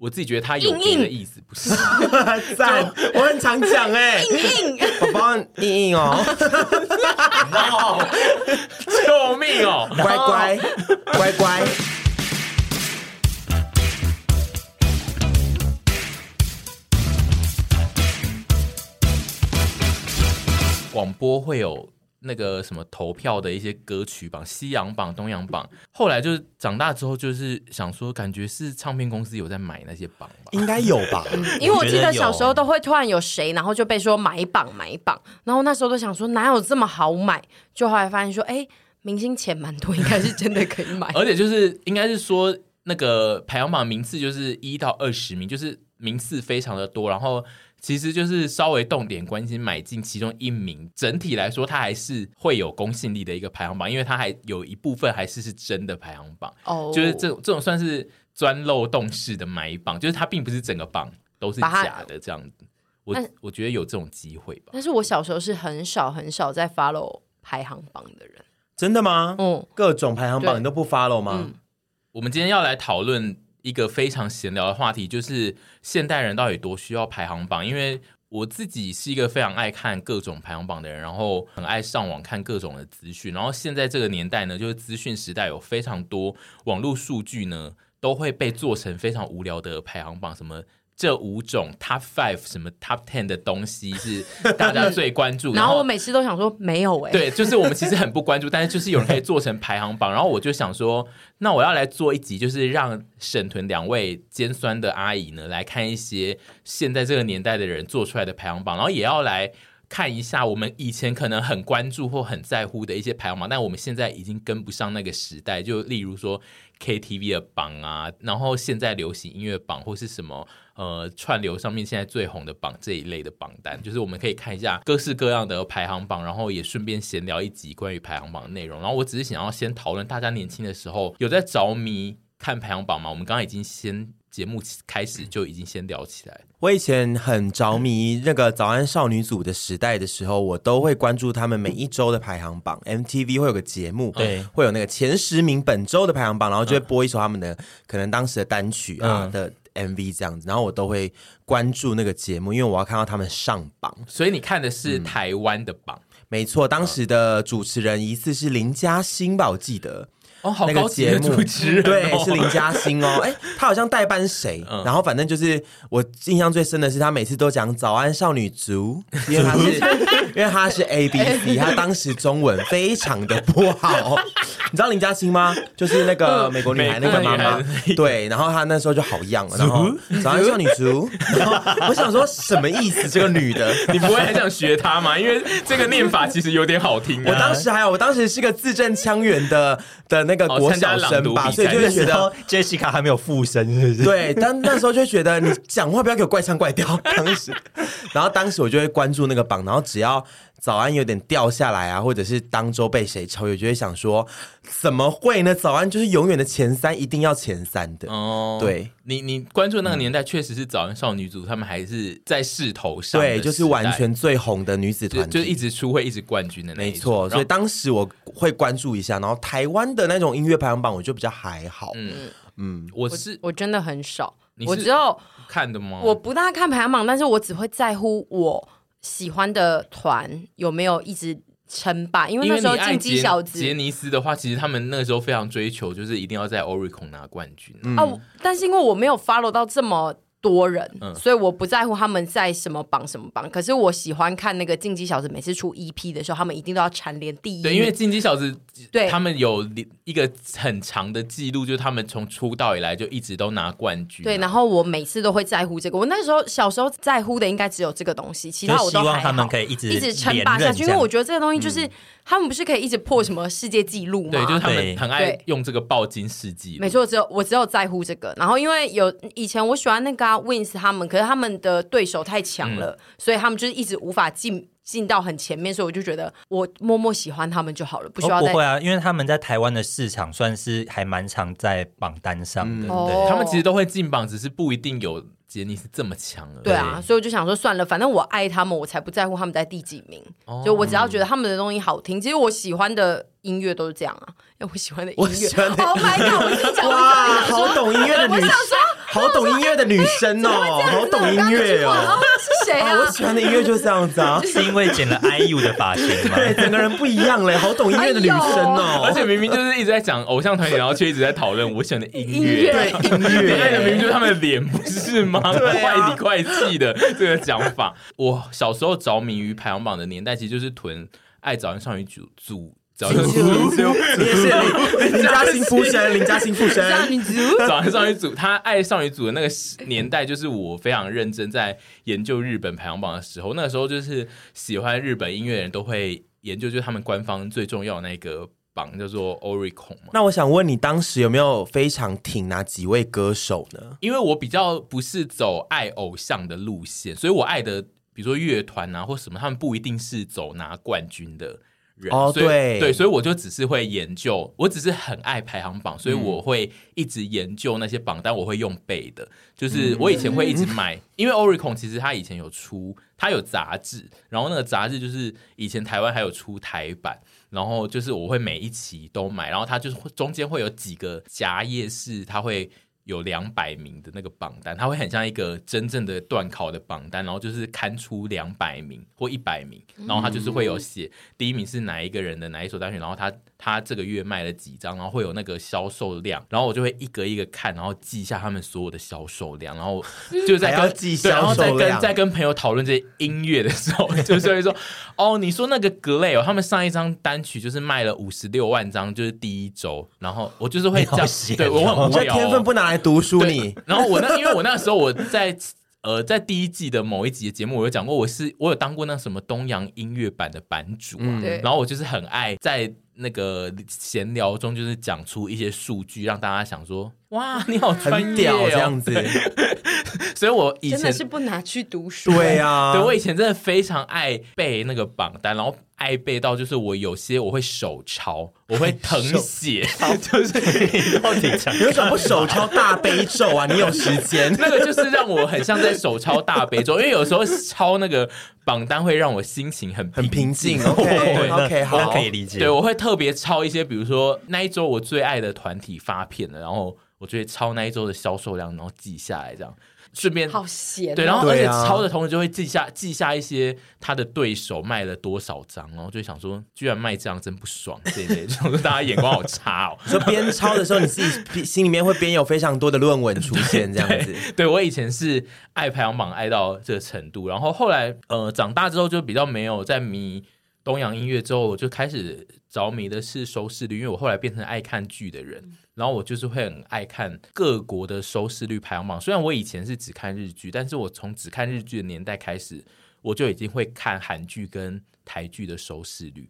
我自己觉得他有别的意思，不是 赞，我很常讲哎，硬硬，宝宝硬硬 哦，救命哦，乖乖乖乖。广播会有。那个什么投票的一些歌曲榜，西洋榜、东洋榜，后来就是长大之后，就是想说，感觉是唱片公司有在买那些榜吧，应该有吧？因为我记得小时候都会突然有谁，然后就被说买榜买榜，然后那时候都想说哪有这么好买，就后来发现说，哎，明星钱蛮多，应该是真的可以买，而且就是应该是说那个排行榜名次就是一到二十名，就是名次非常的多，然后。其实就是稍微动点关心，买进其中一名，整体来说它还是会有公信力的一个排行榜，因为它还有一部分还是是真的排行榜。哦，oh. 就是这种这种算是钻漏洞式的买榜，就是它并不是整个榜都是假的这样子。我我觉得有这种机会吧。但是我小时候是很少很少在 follow 排行榜的人。真的吗？嗯，各种排行榜你都不 follow 吗？嗯，我们今天要来讨论。一个非常闲聊的话题，就是现代人到底多需要排行榜？因为我自己是一个非常爱看各种排行榜的人，然后很爱上网看各种的资讯。然后现在这个年代呢，就是资讯时代，有非常多网络数据呢，都会被做成非常无聊的排行榜，什么。这五种 top five 什么 top ten 的东西是大家最关注，然后我每次都想说没有哎，对，就是我们其实很不关注，但是就是有人可以做成排行榜，然后我就想说，那我要来做一集，就是让沈屯两位尖酸的阿姨呢来看一些现在这个年代的人做出来的排行榜，然后也要来看一下我们以前可能很关注或很在乎的一些排行榜，但我们现在已经跟不上那个时代，就例如说 KTV 的榜啊，然后现在流行音乐榜或是什么。呃，串流上面现在最红的榜这一类的榜单，就是我们可以看一下各式各样的排行榜，然后也顺便闲聊一集关于排行榜的内容。然后我只是想要先讨论，大家年轻的时候有在着迷看排行榜吗？我们刚刚已经先节目开始就已经先聊起来。我以前很着迷那个早安少女组的时代的时候，我都会关注他们每一周的排行榜。MTV 会有个节目，对，会有那个前十名本周的排行榜，然后就会播一首他们的可能当时的单曲啊的。嗯 MV 这样子，然后我都会关注那个节目，因为我要看到他们上榜。所以你看的是台湾的榜？嗯，没错，当时的主持人疑似是林嘉欣吧，我记得。哦，好高级的主持人，对，是林嘉欣哦。哎，他好像代班谁？嗯、然后反正就是我印象最深的是，他每次都讲“早安少女族”，因为他是 因为他是 A B C，他当时中文非常的不好。你知道林嘉欣吗？就是那个美国女孩那个妈妈。对，然后她那时候就好样了。然后“早安少女族”，然后我想说什么意思？这个女的，你不会很想学她吗？因为这个念法其实有点好听、啊。我当时还有，我当时是个字正腔圆的的。那个国小生吧，所以就会觉得 Jessica 还没有附身，是不是？对，但那时候就觉得你讲话不要给我怪腔怪调。当时，然后当时我就会关注那个榜，然后只要早安有点掉下来啊，或者是当周被谁超越，就会想说怎么会呢？早安就是永远的前三，一定要前三的哦。对，你你关注那个年代，确实是早安少女组，他们还是在势头上，对，就是完全最红的女子团体，就一直出会一直冠军的那一种。没错，所以当时我会关注一下，然后台湾的那种音乐排行榜，我就比较还好。嗯嗯，我是我真的很少，我只有看的吗？我不大看排行榜，但是我只会在乎我。喜欢的团有没有一直称霸？因为那时候进击小子杰尼斯的话，其实他们那个时候非常追求，就是一定要在 Oricon 拿冠军。嗯、哦，但是因为我没有 follow 到这么。多人，嗯、所以我不在乎他们在什么榜什么榜。可是我喜欢看那个进击小子，每次出 EP 的时候，他们一定都要蝉联第一。对，因为进击小子，对，他们有一个很长的记录，就是他们从出道以来就一直都拿冠军。对，然后我每次都会在乎这个。我那时候小时候在乎的应该只有这个东西，其他我都还好。希望他们可以一直一直称霸下去，因为我觉得这个东西就是。嗯他们不是可以一直破什么世界纪录吗？对，就是他们很爱用这个爆金世纪。没错，只有我只有在乎这个。然后因为有以前我喜欢那个、啊、Wins 他们，可是他们的对手太强了，嗯、所以他们就是一直无法进进到很前面，所以我就觉得我默默喜欢他们就好了，不需要、哦。不会啊，因为他们在台湾的市场算是还蛮常在榜单上的，嗯、对，哦、他们其实都会进榜，只是不一定有。杰尼是这么强了，对啊，所以我就想说算了，反正我爱他们，我才不在乎他们在第几名。哦、就我只要觉得他们的东西好听，其实我喜欢的音乐都是这样啊。因为我喜欢的音乐，Oh my God！我自己讲，哇，好懂音乐的女生，好懂音乐的女生哦，好懂音乐哦。是谁啊？我喜欢的音乐就是这样子啊，是因为剪了 IU 的发型吗？对，整个人不一样嘞，好懂音乐的女生哦。而且明明就是一直在讲偶像团体，然后却一直在讨论我喜欢的音乐，对音乐，明明就是他们的脸，不是吗？怪里怪气的这个讲法。我小时候着迷于排行榜的年代，其实就是囤《爱早安少女组组》。早上也是林嘉欣附身，林嘉欣附身。少女组，早安少女组，他爱少女组的那个年代，就是我非常认真在研究日本排行榜的时候。那个时候，就是喜欢日本音乐的人都会研究，就是他们官方最重要的那个榜叫做 Oricon 嘛。那我想问你，当时有没有非常挺哪几位歌手呢？因为我比较不是走爱偶像的路线，所以我爱的，比如说乐团啊或什么，他们不一定是走拿冠军的。哦，对对，所以我就只是会研究，我只是很爱排行榜，所以我会一直研究那些榜单，我会用背的。就是我以前会一直买，嗯、因为 Oricon 其实它以前有出，它有杂志，然后那个杂志就是以前台湾还有出台版，然后就是我会每一期都买，然后它就是中间会有几个夹页是它会。有两百名的那个榜单，它会很像一个真正的段考的榜单，然后就是刊出两百名或一百名，然后它就是会有写第一名是哪一个人的哪一所大学，然后他他这个月卖了几张，然后会有那个销售量，然后我就会一个一个看，然后记下他们所有的销售量，然后 就在跟记对，然后再跟再跟朋友讨论这些音乐的时候，就是会说哦，你说那个格雷哦，他们上一张单曲就是卖了五十六万张，就是第一周，然后我就是会这样，对我很无聊，天分不拿来读书你，然后我那，因为我那时候我在呃在第一季的某一集的节目，我有讲过，我是我有当过那什么东洋音乐版的版主啊，嗯、然后我就是很爱在那个闲聊中，就是讲出一些数据，让大家想说，哇，你好专业、哦、这样子。所以我以前真的是不拿去读书，对啊，对我以前真的非常爱背那个榜单，然后。爱背到就是我有些我会手抄，我会謄写，就是你到底讲，你为什么不手抄大悲咒啊？你有时间？那个就是让我很像在手抄大悲咒，因为有时候抄那个榜单会让我心情很很平静。OK OK，好，可以理解。对，我会特别抄一些，比如说那一周我最爱的团体发片了，然后我就会抄那一周的销售量，然后记下来这样。顺便好闲、哦，对，然后而且抄的同时就会记下记下一些他的对手卖了多少张，然后就想说，居然卖这样真不爽，对对，就说大家眼光好差哦。说边抄的时候，你自己 心里面会边有非常多的论文出现，这样子。对，对我以前是爱排行榜爱到这个程度，然后后来呃长大之后就比较没有在迷东洋音乐，之后我就开始着迷的是收视率，因为我后来变成爱看剧的人。然后我就是会很爱看各国的收视率排行榜。虽然我以前是只看日剧，但是我从只看日剧的年代开始，我就已经会看韩剧跟台剧的收视率。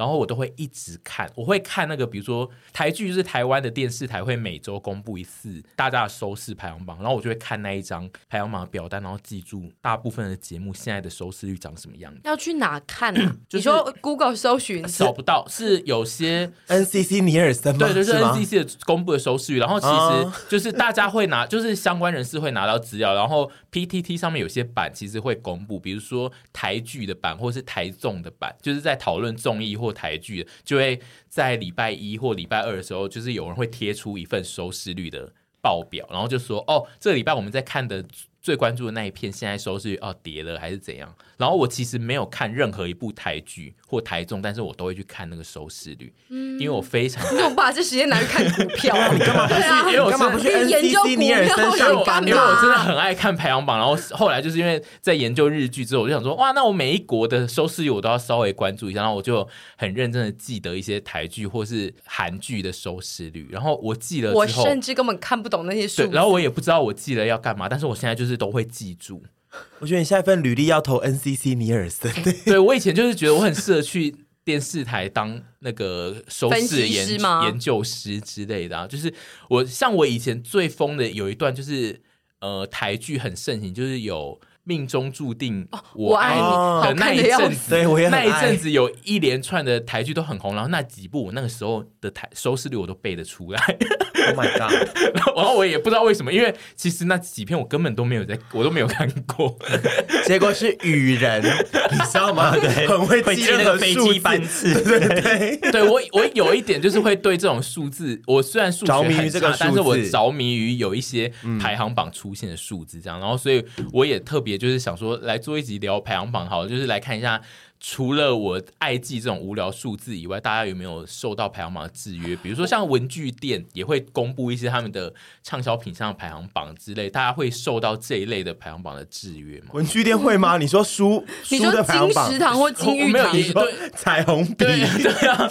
然后我都会一直看，我会看那个，比如说台剧，就是台湾的电视台会每周公布一次大家的收视排行榜，然后我就会看那一张排行榜的表单，然后记住大部分的节目现在的收视率长什么样子。要去哪看呢？就是、你说 Google 搜寻找不到，是有些 NCC 尼尔森吗？对，就是 NCC 的公布的收视率。然后其实就是大家会拿，就是相关人士会拿到资料，然后 PTT 上面有些版其实会公布，比如说台剧的版或是台综的版，就是在讨论综艺或台剧就会在礼拜一或礼拜二的时候，就是有人会贴出一份收视率的报表，然后就说：“哦，这个礼拜我们在看的。”最关注的那一片，现在收视率哦跌了还是怎样？然后我其实没有看任何一部台剧或台中，但是我都会去看那个收视率，嗯，因为我非常。你把这时间拿去看股票？你干嘛不去？因为我干嘛不去 NCC 尼尔森上班？因为我真的很爱看排行榜。然后后来就是因为在研究日剧之后，我就想说，哇，那我每一国的收视率我都要稍微关注一下。然后我就很认真的记得一些台剧或是韩剧的收视率。然后我记了之后，我甚至根本看不懂那些数。然后我也不知道我记了要干嘛。但是我现在就是都会记住。我觉得你下一份履历要投 NCC 尼尔森。对，我以前就是觉得我很适合去电视台当那个收视研研究师之类的啊。就是我像我以前最疯的有一段，就是呃台剧很盛行，就是有命中注定我爱你的那一阵子，对，我也那一阵子有一连串的台剧都很红，然后那几部我那个时候的台收视率我都背得出来。Oh my god！然后我也不知道为什么，因为其实那几篇我根本都没有在，我都没有看过。结果是雨人，你知道吗？对，很会记那个飞机班次。对对对，对我我有一点就是会对这种数字，我虽然数学很差，着迷于这个，但是我着迷于有一些排行榜出现的数字，这样，然后所以我也特别也就是想说来做一集聊排行榜，好了，就是来看一下。除了我爱记这种无聊数字以外，大家有没有受到排行榜的制约？比如说像文具店也会公布一些他们的畅销品项排行榜之类，大家会受到这一类的排行榜的制约吗？文具店会吗？你说书，你说金石堂或金玉堂，你说彩虹笔，对啊，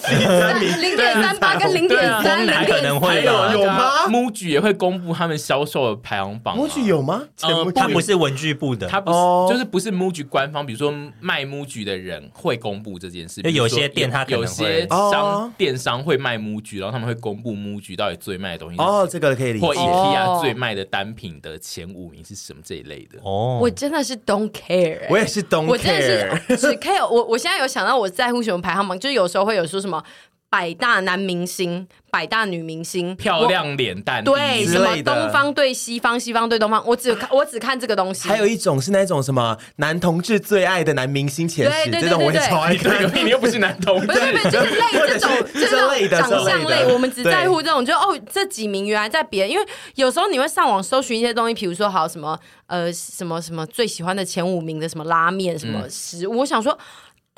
零点三八跟零点三零可能会有有吗？MUJI 也会公布他们销售的排行榜。MUJI 有吗？呃，它不是文具部的，它不是，就是不是 MUJI 官方，比如说卖 MUJI 的人。会公布这件事，有些店他有些商电商会卖 MUJI，然后他们会公布 MUJI 到底最卖的东西哦，这个可以理解。或 IKEA 最卖的单品的前五名是什么这一类的哦，我真的是 don't care，我也是 don't care，我真的是只 care。我我现在有想到我在乎什么排行榜，就是有时候会有说什么。百大男明星、百大女明星，漂亮脸蛋，对什么东方对西方，西方对东方，我只看 我只看这个东西。还有一种是那种什么男同志最爱的男明星前十，这种我也超爱看。你 又不是男同志，不是不是，就是类这种这种长相类，我们只在乎这种，就哦这几名原来在别人，因为有时候你会上网搜寻一些东西，比如说好什么呃什么什么最喜欢的前五名的什么拉面什么食物，我想说。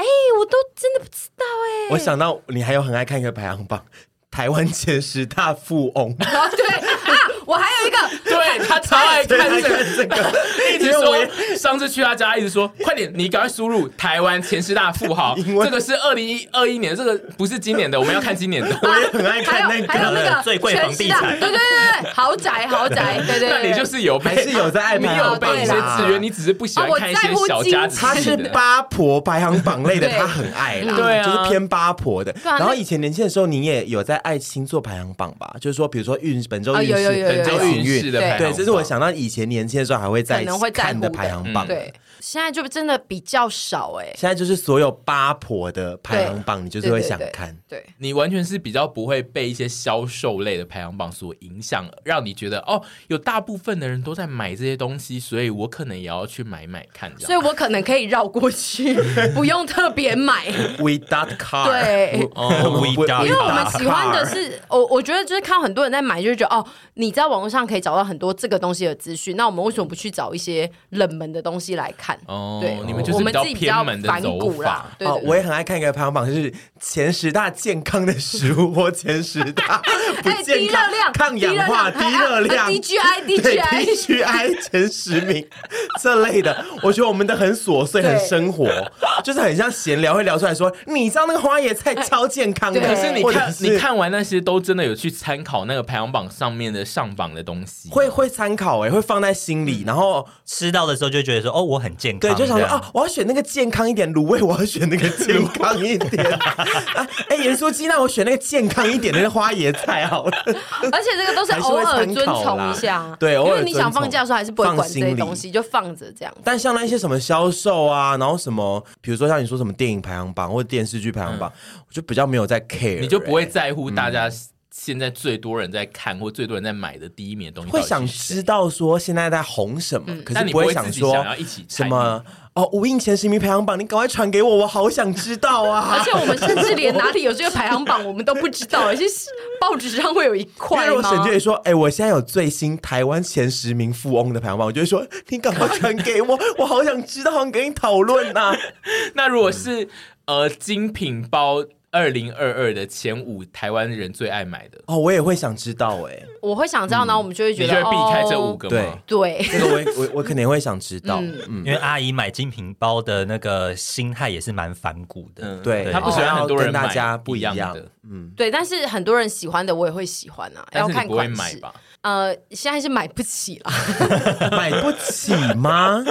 哎，我都真的不知道哎。我想到你还有很爱看一个排行榜，台湾前十大富翁。哦，对啊，我还有一个，对他超爱看这个，一直说上次去他家，一直说快点，你赶快输入台湾前十大富豪。这个是二零一二一年，这个不是今年的，我们要看今年的。我也很爱看那个，还有那个最贵房地产，对对对对，豪宅豪宅，对对。那你就是有还是有在爱，你有被一些制约，你只是不喜欢看一些小家子。他是八婆排行榜类的，他很爱啦，对啊，就是偏八婆的。然后以前年轻的时候，你也有在爱星座排行榜吧？就是说，比如说运本周运势、本周运运的，对，这是我想到以前年轻的时候还会在看的排行榜。对，现在就真的比较少哎。现在就是所有八婆的排行榜，你就是会想看。对，你完全是比较不会被一些销售类的排行榜所影响，让你觉得哦，有大部分的人都在买这些东西，所以我可能也要去买买看。所以我可能可以绕过去，不用特别买。Without car，对，因为我们喜欢的是，我我觉得就是看很多人在买，就是觉得哦，你在网络上可以找到很多这个东西的资讯，那我们为什么不去找一些冷门的东西来看？哦，对，你们就是比较偏门的反骨啦。对，我也很爱看一个排行榜，就是前十大健康的食物或前十大 不健康、抗氧化、低热量、低 GI、低 GI、低 GI 前十名这类的。我觉得我们的很琐碎、很生活，就是很像闲聊会聊出来说，你知道那个花椰菜超健康的，可是你看你看完那些都真的有去参考那个排行榜上面的上榜的东西，会会参考哎，会放在心里，然后吃到的时候就觉得说哦，我很健康，对，就想说啊，我要选那个健康一点卤味，我要选那个健康一点。啊，哎，盐酥鸡，那我选那个健康一点的那个花椰菜好了。而且这个都是偶尔遵从一下，对，因为你想放假的时候还是不会管这些东西，就放着这样。但像那些什么销售啊，然后什么，比如说像你说什么电影排行榜或者电视剧排行榜，我就比较没有在 care，你就不会在乎大家。现在最多人在看或最多人在买的第一名的东西，会想知道说现在在红什么，嗯、可是不会想说什么哦，无印前十名排行榜，你赶快传给我，我好想知道啊！而且我们甚至连哪里有这个排行榜，我们都不知道，而且报纸上会有一块。如果沈就会说，哎、欸，我现在有最新台湾前十名富翁的排行榜，我就会说，你赶快传给我，我好想知道，好想跟你讨论呐。那如果是呃精品包。二零二二的前五台湾人最爱买的。哦，我也会想知道哎，我会想知道，然后我们就会觉得，你就会避开这五个吗？对，这个我 我我肯定会想知道，嗯。因为阿姨买精品包的那个心态也是蛮反骨的，对，她不喜欢很多人大家不一样的，嗯，对，但是很多人喜欢的我也会喜欢啊，要看款式。吧？呃，现在是买不起了，买不起吗？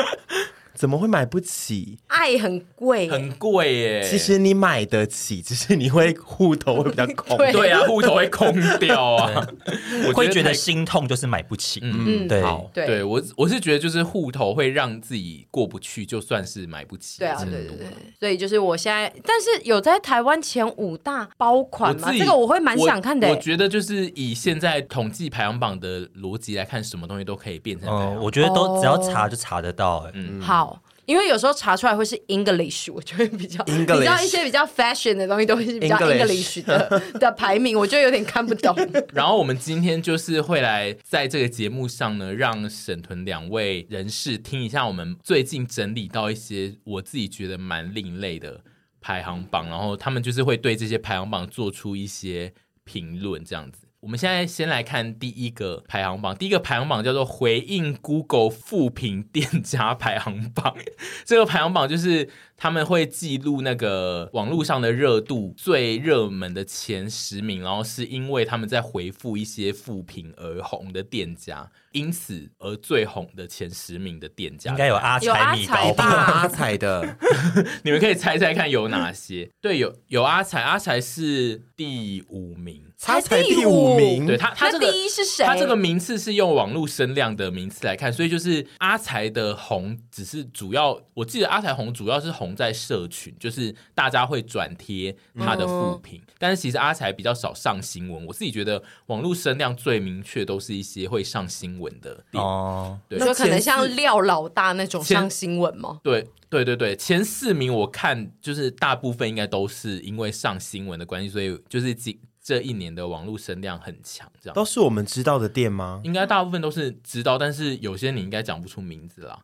怎么会买不起？爱很贵，很贵耶。其实你买得起，只是你会户头会比较空。对啊，户头会空掉啊，我会觉得心痛，就是买不起。嗯，对，对我我是觉得就是户头会让自己过不去，就算是买不起。对啊，对对对。所以就是我现在，但是有在台湾前五大包款吗？这个我会蛮想看的。我觉得就是以现在统计排行榜的逻辑来看，什么东西都可以变成。嗯，我觉得都只要查就查得到。嗯，好。因为有时候查出来会是 English，我就会比较，你知道一些比较 fashion 的东西都会是比较 English 的的排名，我就有点看不懂。然后我们今天就是会来在这个节目上呢，让沈屯两位人士听一下我们最近整理到一些我自己觉得蛮另类的排行榜，然后他们就是会对这些排行榜做出一些评论，这样子。我们现在先来看第一个排行榜，第一个排行榜叫做“回应 Google 复评店家排行榜”。这个排行榜就是他们会记录那个网络上的热度最热门的前十名，然后是因为他们在回复一些负评而红的店家，因此而最红的前十名的店家，应该有阿财米糕吧？阿财的，你们可以猜猜看有哪些？对，有有阿财，阿财是第五名。他才第五名，对他，他这个第一是谁？他这个名次是用网络声量的名次来看，所以就是阿才的红只是主要，我记得阿才红主要是红在社群，就是大家会转贴他的负评，嗯、但是其实阿才比较少上新闻。我自己觉得网络声量最明确都是一些会上新闻的哦，对，就可能像廖老大那种上新闻吗？对对对对，前四名我看就是大部分应该都是因为上新闻的关系，所以就是今。这一年的网络声量很强，这样都是我们知道的店吗？应该大部分都是知道，但是有些你应该讲不出名字啦。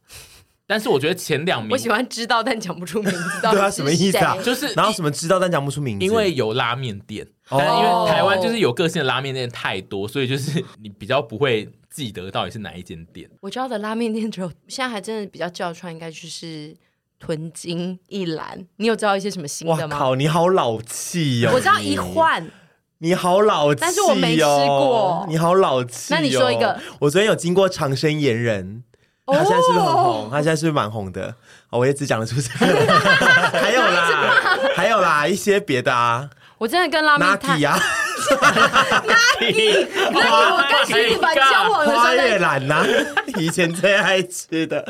但是我觉得前两名，我喜欢知道但讲不出名字。对啊，什么意思啊？就是然后什么知道但讲不出名字？因为有拉面店，但因为台湾就是有个性的拉面店太多，所以就是你比较不会记得到底是哪一间店。我知道的拉面店只有现在还真的比较叫出来，应该就是屯金一兰。你有知道一些什么新的吗？哇靠，你好老气哦！我知道一换。你好老气哦！但是我没吃过。你好老气哦！那你说一个，我昨天有经过长生盐人，他现在是不是很红？他现在是不是蛮红的？哦，我也只讲得出这个。还有啦，还有啦，一些别的啊。我真的跟拉面摊啊，Naki，那我跟徐一凡交往的时候，花月兰呐，以前最爱吃的，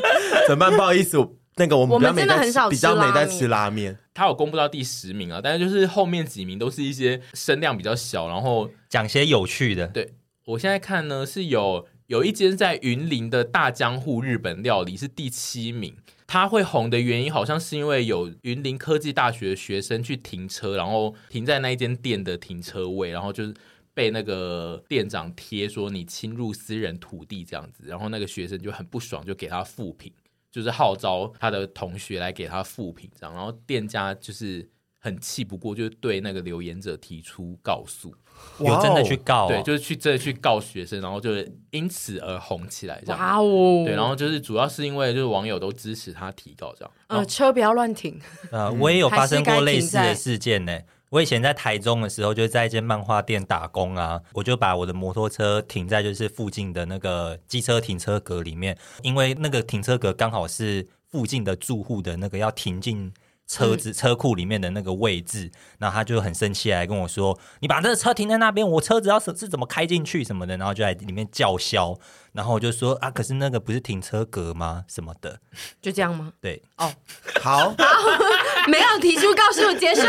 怎么办？不好意思，那个我们比较没在比较没在吃拉面。他有公布到第十名啊，但是就是后面几名都是一些声量比较小，然后讲些有趣的。对，我现在看呢，是有有一间在云林的大江户日本料理是第七名，他会红的原因好像是因为有云林科技大学的学生去停车，然后停在那一间店的停车位，然后就是被那个店长贴说你侵入私人土地这样子，然后那个学生就很不爽，就给他负评。就是号召他的同学来给他负评，这样，然后店家就是很气不过，就对那个留言者提出告诉，有真的去告、哦，对，就是去真的去告学生，然后就是因此而红起来，这样，哇哦，对，然后就是主要是因为就是网友都支持他提告，这样，呃，车不要乱停，呃，我也有发生过类似的事件呢。我以前在台中的时候，就在一间漫画店打工啊，我就把我的摩托车停在就是附近的那个机车停车格里面，因为那个停车格刚好是附近的住户的那个要停进车子车库里面的那个位置，然后他就很生气来跟我说：“你把这个车停在那边，我车子要是是怎么开进去什么的？”然后就在里面叫嚣。然后我就说啊，可是那个不是停车格吗？什么的，就这样吗？对，哦，好，没有提出告诉，结束，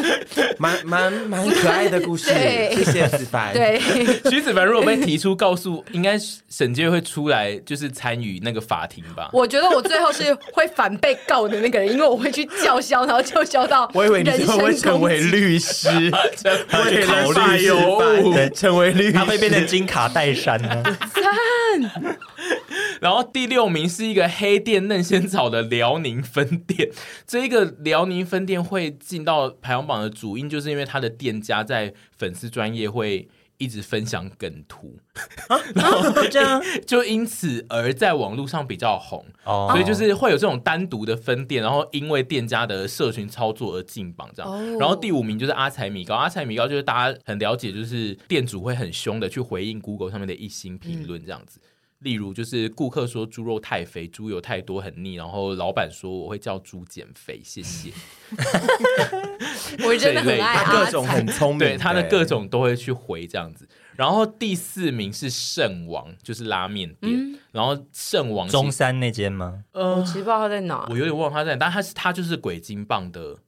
蛮蛮蛮可爱的故事，谢谢子凡。对，徐子凡如果被提出告诉，应该审计会出来就是参与那个法庭吧？我觉得我最后是会反被告的那个人，因为我会去叫嚣，然后叫嚣到我以为你会成为律师，为考律师，成为律师，他会变成金卡戴珊呢。然后第六名是一个黑店嫩仙草的辽宁分店，这一个辽宁分店会进到排行榜的主因，就是因为他的店家在粉丝专业会一直分享梗图，啊、然后这样 就因此而在网络上比较红，哦、所以就是会有这种单独的分店，然后因为店家的社群操作而进榜这样。哦、然后第五名就是阿财米糕，阿财米糕就是大家很了解，就是店主会很凶的去回应 Google 上面的一星评论这样子。嗯例如就是顾客说猪肉太肥，猪油太多很腻，然后老板说我会叫猪减肥，谢谢。我真的很爱他各种很聪明，对他的各种都会去回这样子。然后第四名是圣王，就是拉面店。嗯、然后圣王中山那间吗？呃，我其实不知道他在哪，我有点忘了他在哪，但他是他就是鬼金棒的哦，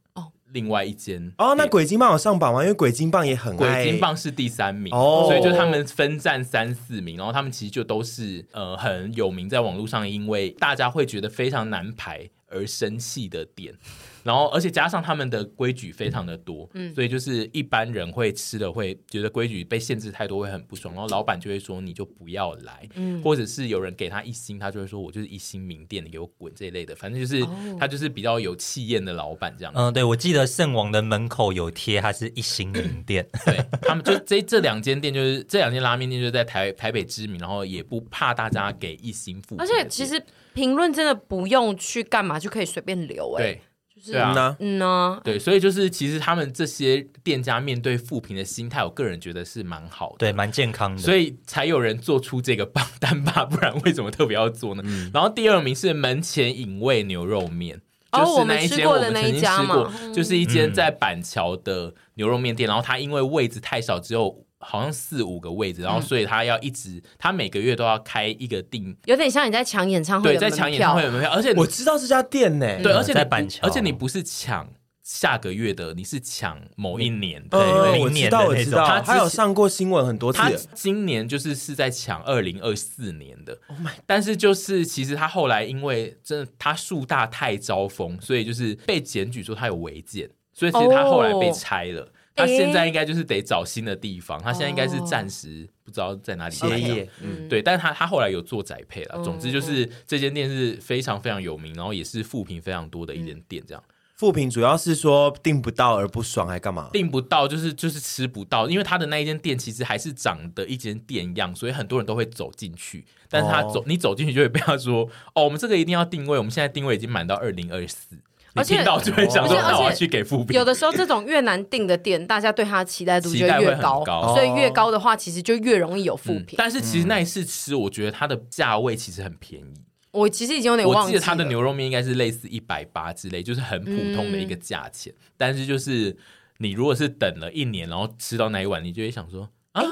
另外一间哦。那鬼金棒有上榜吗？因为鬼金棒也很鬼金棒是第三名哦，所以就他们分占三四名。然后他们其实就都是呃很有名，在网络上，因为大家会觉得非常难排而生气的店。然后，而且加上他们的规矩非常的多，嗯，所以就是一般人会吃的会觉得规矩被限制太多，会很不爽。然后老板就会说你就不要来，嗯，或者是有人给他一星，他就会说我就是一星名店，你给我滚这一类的。反正就是、哦、他就是比较有气焰的老板这样。嗯，对，我记得圣王的门口有贴，他是一星名店。对，他们就这这两间店就是这两间拉面店就是在台台北知名，然后也不怕大家给一星负评。而且其实评论真的不用去干嘛就可以随便留哎、欸。对。对啊，嗯呢，对，所以就是其实他们这些店家面对负评的心态，我个人觉得是蛮好的，对，蛮健康的，所以才有人做出这个榜单吧，不然为什么特别要做呢？嗯、然后第二名是门前隐味牛肉面，哦、就是那一间我们曾经吃过，就是一间在板桥的牛肉面店，嗯、然后它因为位置太少，只有。好像四五个位置，然后所以他要一直，嗯、他每个月都要开一个定，有点像你在抢演唱会，对，在抢演唱会有门票，而且我知道这家店呢，对，而且在板桥，而且你不是抢下个月的，你是抢某一年，对，呃、明年的那种，我知道，我知道，他他有上过新闻很多次，他今年就是是在抢二零二四年的，Oh my，但是就是其实他后来因为真的他树大太招风，所以就是被检举说他有违建，所以其实他后来被拆了。Oh. 他现在应该就是得找新的地方，欸、他现在应该是暂时不知道在哪里开业，嗯，对，但是他他后来有做宅配了。嗯、总之就是这间店是非常非常有名，然后也是负评非常多的一间店，这样。负评主要是说订不到而不爽，还干嘛？订不到就是就是吃不到，因为他的那一间店其实还是长的一间店样，所以很多人都会走进去，但是他走、哦、你走进去就会被他说，哦，我们这个一定要定位，我们现在定位已经满到二零二四。而且到就会想说，那我要去给负评。有的时候，这种越难定的店，大家对它的期待度就越高，高所以越高的话，其实就越容易有负评、嗯。但是其实那一次吃，我觉得它的价位其实很便宜。我其实已经有点忘记了，我记得它的牛肉面应该是类似一百八之类，就是很普通的一个价钱。嗯、但是就是你如果是等了一年，然后吃到那一碗，你就会想说啊，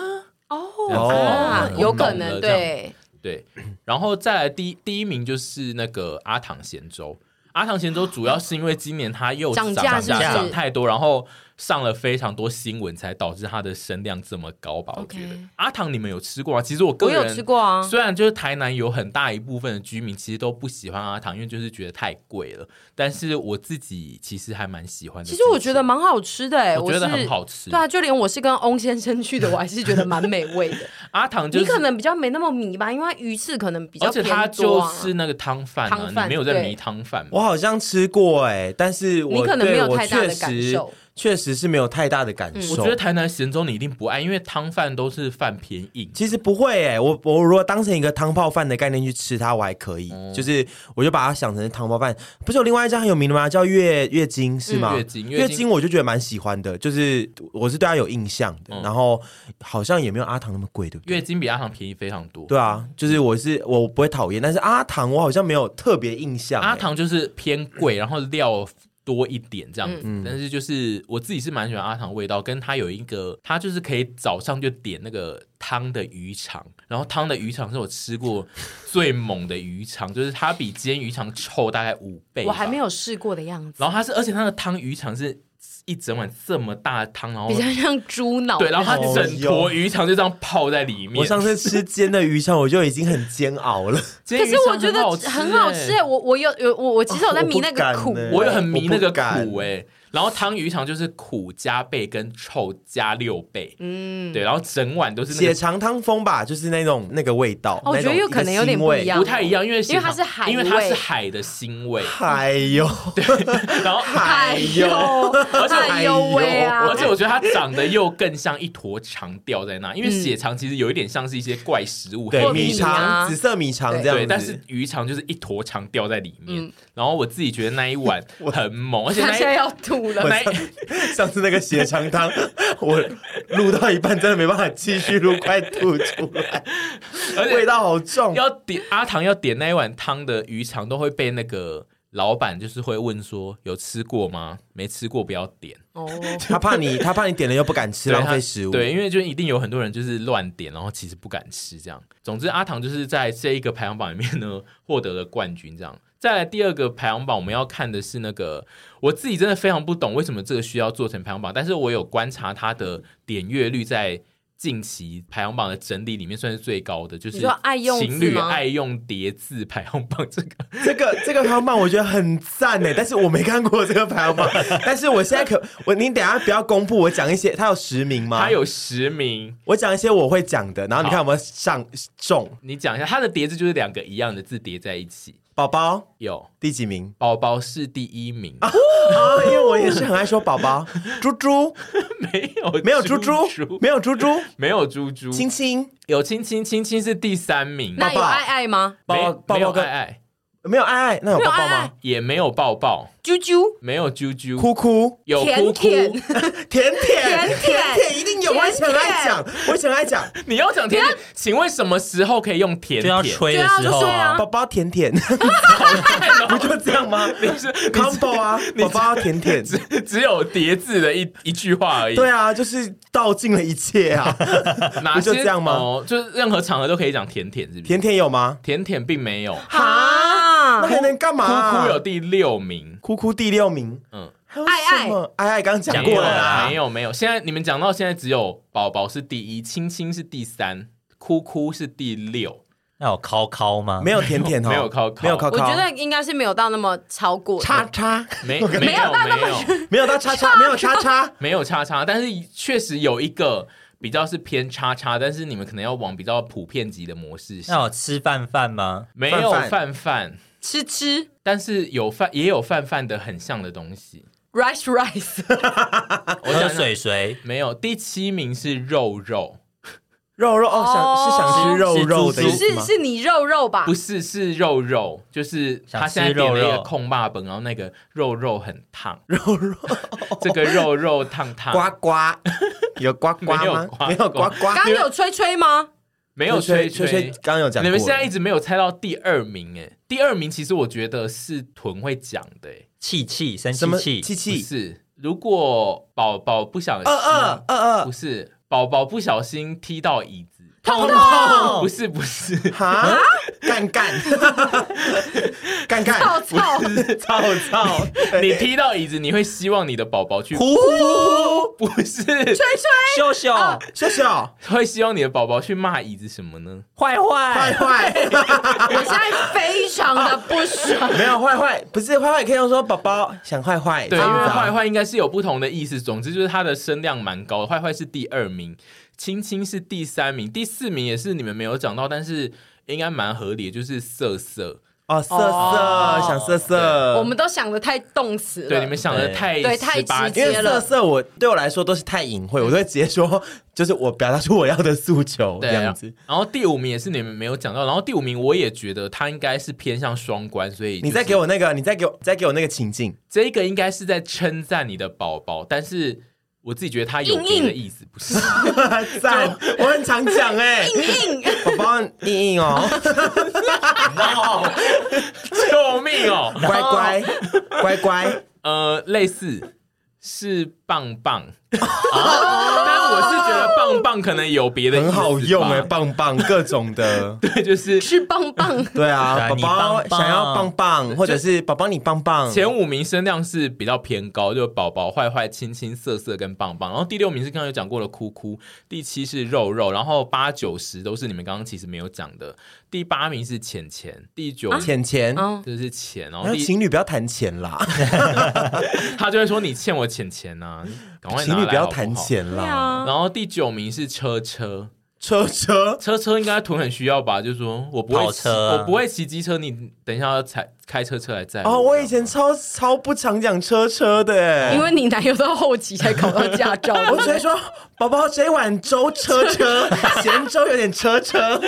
哦，哦，有可能对对。然后再来第一第一名就是那个阿唐咸粥。阿唐咸粥主要是因为今年它又涨价涨太多，然后。上了非常多新闻，才导致它的声量这么高吧？我觉得.阿唐你们有吃过吗？其实我个人我有吃过啊。虽然就是台南有很大一部分的居民其实都不喜欢阿唐，因为就是觉得太贵了。但是我自己其实还蛮喜欢的。其实我觉得蛮好吃的哎，我觉得很好吃。对啊，就连我是跟翁先生去的，我还是觉得蛮美味的。阿唐就是，你可能比较没那么迷吧，因为鱼翅可能比较。而且它就是那个汤饭，啊，汤饭你没有在迷汤饭。我好像吃过哎，但是我你可能没有太大的感受。确实是没有太大的感受。嗯、我觉得台南咸粥你一定不爱，因为汤饭都是饭偏硬。其实不会诶、欸，我我如果当成一个汤泡饭的概念去吃它，我还可以。嗯、就是我就把它想成汤泡饭。不是有另外一家很有名的吗？叫月月经是吗？月金、嗯、月金，我就觉得蛮喜欢的。就是我是对它有印象的。嗯、然后好像也没有阿唐那么贵，对不对？月经比阿唐便宜非常多。对啊，就是我是我不会讨厌，但是阿唐我好像没有特别印象、欸。阿唐就是偏贵，然后料。多一点这样子，嗯、但是就是我自己是蛮喜欢阿唐味道，跟它有一个，它就是可以早上就点那个汤的鱼肠，然后汤的鱼肠是我吃过 最猛的鱼肠，就是它比煎鱼肠臭大概五倍，我还没有试过的样子。然后它是，而且它的汤鱼肠是。一整碗这么大的汤，然后比较像猪脑，对，然后它整坨鱼肠就这样泡在里面。我上次吃煎的鱼肠，我就已经很煎熬了。可是我觉得很好吃，我我有有我我其实我在迷那个苦，我有很迷那个苦哎。然后汤鱼肠就是苦加倍跟臭加六倍，嗯，对，然后整碗都是血肠汤风吧，就是那种那个味道。我觉得有可能有点不一样，不太一样，因为因为它是海，因为它是海的腥味。海哟，对，然后海哟，而且海哟味啊，而且我觉得它长得又更像一坨肠掉在那，因为血肠其实有一点像是一些怪食物，对，米肠、紫色米肠这样，对，但是鱼肠就是一坨肠掉在里面。然后我自己觉得那一碗 很猛，而且现在要吐。吐了。上次那个血肠汤，我录到一半真的没办法继续录，快吐出来，而且味道好重。要点阿唐要点那一碗汤的鱼肠都会被那个。老板就是会问说，有吃过吗？没吃过不要点哦。他怕你，他怕你点了又不敢吃，浪费食物。对，因为就一定有很多人就是乱点，然后其实不敢吃这样。总之，阿唐就是在这一个排行榜里面呢获得了冠军这样。再来第二个排行榜，我们要看的是那个，我自己真的非常不懂为什么这个需要做成排行榜，但是我有观察它的点阅率在。近期排行榜的整理里面算是最高的，就是情侣爱用叠字排行榜。这个这个这个排行榜我觉得很赞诶，但是我没看过这个排行榜。但是我现在可我，你等下不要公布，我讲一些，它有实名吗？它有实名，我讲一些我会讲的，然后你看有没有上中？你讲一下，它的叠字就是两个一样的字叠在一起。宝宝有第几名？宝宝是第一名啊，因为我也是很爱说宝宝。猪猪没有，没有猪猪，没有猪猪，没有猪猪。亲亲有亲亲，亲亲是第三名。那有爱爱吗？宝宝没有爱爱。没有爱爱，那有抱抱吗？也没有抱抱。啾啾，没有啾啾。哭哭，有哭哭。甜甜，甜甜，一我想爱讲，我想爱讲。你要讲甜甜，请问什么时候可以用甜甜？要吹的时候啊。宝宝甜甜，不就这样吗？你是 combo 啊，宝宝甜甜，只只有叠字的一一句话而已。对啊，就是道尽了一切啊。不就这样吗？就是任何场合都可以讲甜甜，是不是？甜甜有吗？甜甜并没有。哈。那还能干嘛？哭哭有第六名，哭哭第六名。嗯，爱爱爱爱刚讲过了啦，没有没有。现在你们讲到现在，只有宝宝是第一，亲亲是第三，哭哭是第六。那有考考吗？没有甜甜哦，没有考考，没有考考。我觉得应该是没有到那么超过叉叉，没没有到那么没有 到叉叉，没有叉叉，没有叉叉。但是确实有一个。比较是偏叉叉，但是你们可能要往比较普遍级的模式。那有吃饭饭吗？没有饭饭，吃吃，但是有饭也有饭饭的很像的东西。Rice rice，我想水水没有。第七名是肉肉。肉肉哦，想是想吃肉肉的意思吗？是是你肉肉吧？不是，是肉肉，就是他现在点了一个控霸本，然后那个肉肉很烫，肉肉，这个肉肉烫烫，呱呱，有呱呱吗？没有呱呱。刚有吹吹吗？没有吹吹吹，刚有讲。你们现在一直没有猜到第二名哎，第二名其实我觉得是屯会讲的，气气生气气气气是，如果宝宝不小心，二二二二，不是。宝宝不小心踢到椅子，痛痛，不是不是，哈，干干，干干，操操，操操，你踢到椅子，你会希望你的宝宝去呼呼，不是，吹吹，秀秀，秀秀，会希望你的宝宝去骂椅子什么呢？坏坏，坏坏，我现在非常的不爽。没有坏坏，不是坏坏，可以用说宝宝想坏坏，对，因为坏坏应该是有不同的意思。总之就是它的声量蛮高的，坏坏是第二名。名亲亲是第三名，第四名也是你们没有讲到，但是应该蛮合理的，就是色色。哦，色色、哦、想色色，我们都想的太动词了，对，你们想的太对。太直接了。因为色色我对我来说都是太隐晦，我都会直接说，就是我表达出我要的诉求这样子。然后第五名也是你们没有讲到，然后第五名我也觉得他应该是偏向双关，所以、就是、你再给我那个，你再给我再给我那个情境，这个应该是在称赞你的宝宝，但是。我自己觉得他有别的意思，不是。赞，我很常讲哎，硬硬，宝宝硬硬哦，救命哦，乖乖乖乖，呃，类似是棒棒。但 我是觉得棒棒可能有别的很好用哎，棒棒各种的，对，就是是棒棒，对啊，宝宝想要棒棒，或者是宝宝你棒棒。前五名声量是比较偏高，就宝宝坏坏、亲亲、色色跟棒棒。然后第六名是刚刚有讲过的哭哭，第七是肉肉，然后八九十都是你们刚刚其实没有讲的。第八名是钱钱，第九钱钱，就是钱哦。情侣不要谈钱啦，他就会说你欠我钱钱呐，赶快拿。你不要谈钱了。啊、然后第九名是车车，车车车车应该屯很需要吧？就是说我不会车、啊，我不会骑机车，你等一下要踩开车车来载。哦，我以前超超不常讲车车的，因为你男友到后期才考到驾照。我只会说宝宝这一碗粥车车，咸粥有点车车。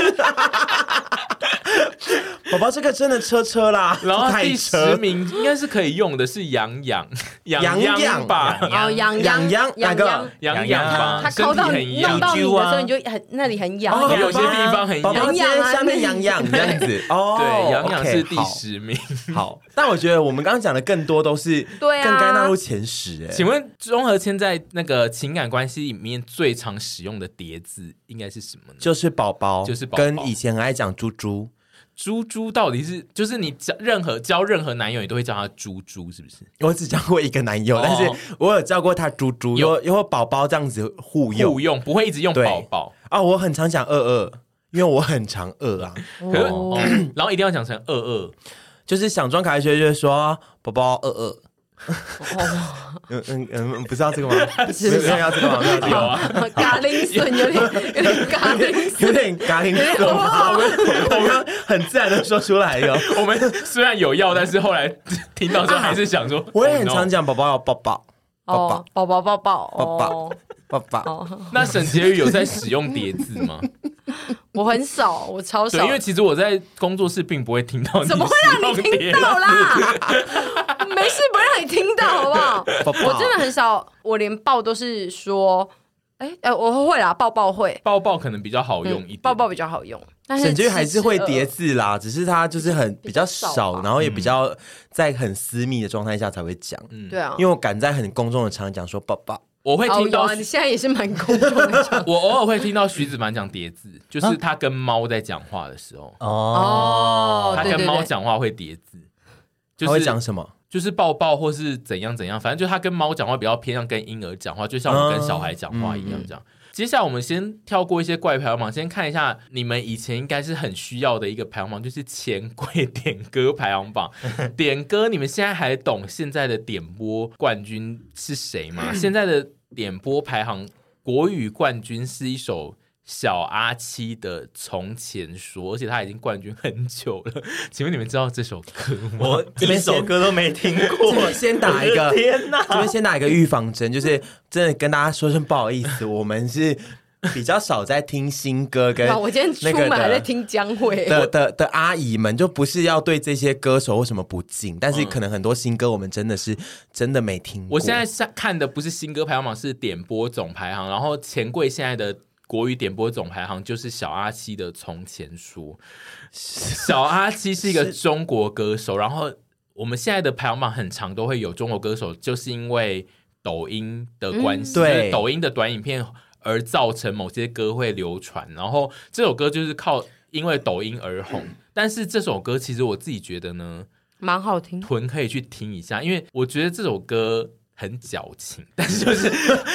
宝宝这个真的车车啦。然后第十名应该是可以用的是洋洋洋洋吧？哦，洋洋洋哪个洋洋吧？它靠到弄到你的时候，你就很那里很痒，有些地方很痒。宝宝今天下面痒痒这样子哦。对，洋洋是第十名。好，但我觉得我们刚刚讲的更多都是对啊，更该纳入前十。哎，请问综合签在那个情感关系里面最常使用的叠字应该是什么呢？就是宝宝，就是跟以前很爱讲猪猪。猪猪到底是就是你交任何交任何男友，你都会叫他猪猪，是不是？我只交过一个男友，但是我有叫过他猪猪，有有宝宝这样子互用，互用不会一直用宝宝啊。我很常讲二二，因为我很常二啊，可 然后一定要讲成二二，就是想装可爱，就会说宝宝二二。嗯嗯嗯，不知道这个吗？不是要这个吗？有啊，咖喱笋有点有点咖喱，有点咖喱笋。我们我们很自然的说出来哟。我们虽然有要，但是后来听到之后还是想说，我也很常讲宝宝要抱抱，宝宝宝宝抱抱抱抱抱抱。那沈婕妤有在使用叠字吗？我很少，我超少。因为其实我在工作室并不会听到，怎么会让你听到啦？没事，不让你听到，好不好？我真的很少，我连抱都是说，哎哎，我会啦，抱抱会，抱抱可能比较好用一点，抱抱比较好用。沈婕妤还是会叠字啦，只是他就是很比较少，然后也比较在很私密的状态下才会讲。嗯，对啊，因为我敢在很公众的场合讲说抱抱。我会听到，你现在也是蛮公众的。我偶尔会听到徐子凡讲叠字，就是他跟猫在讲话的时候。哦，他跟猫讲话会叠字，就是会讲什么？就是抱抱或是怎样怎样，反正就他跟猫讲话比较偏向跟婴儿讲话，就像我跟小孩讲话一样这样。接下来我们先跳过一些怪排行榜，先看一下你们以前应该是很需要的一个排行榜，就是钱柜点歌排行榜。点歌，你们现在还懂现在的点播冠军是谁吗？现在的点播排行国语冠军是一首。小阿七的《从前说》，而且他已经冠军很久了。请问你们知道这首歌吗？我 一首歌都没听过。先打一个，天哪！这边先打一个预防针，就是真的跟大家说声不好意思，我们是比较少在听新歌，跟我今天出门还在听江蕙的的的阿姨们，就不是要对这些歌手为什么不敬，但是可能很多新歌我们真的是真的没听过。我现在看的不是新歌排行榜，是点播总排行，然后钱柜现在的。国语点播总排行就是小阿七的《从前说》，小阿七是一个 中国歌手，然后我们现在的排行榜很长，都会有中国歌手，就是因为抖音的关系，抖音的短影片而造成某些歌会流传，然后这首歌就是靠因为抖音而红，但是这首歌其实我自己觉得呢，蛮好听，屯可以去听一下，因为我觉得这首歌。很矫情，但是就是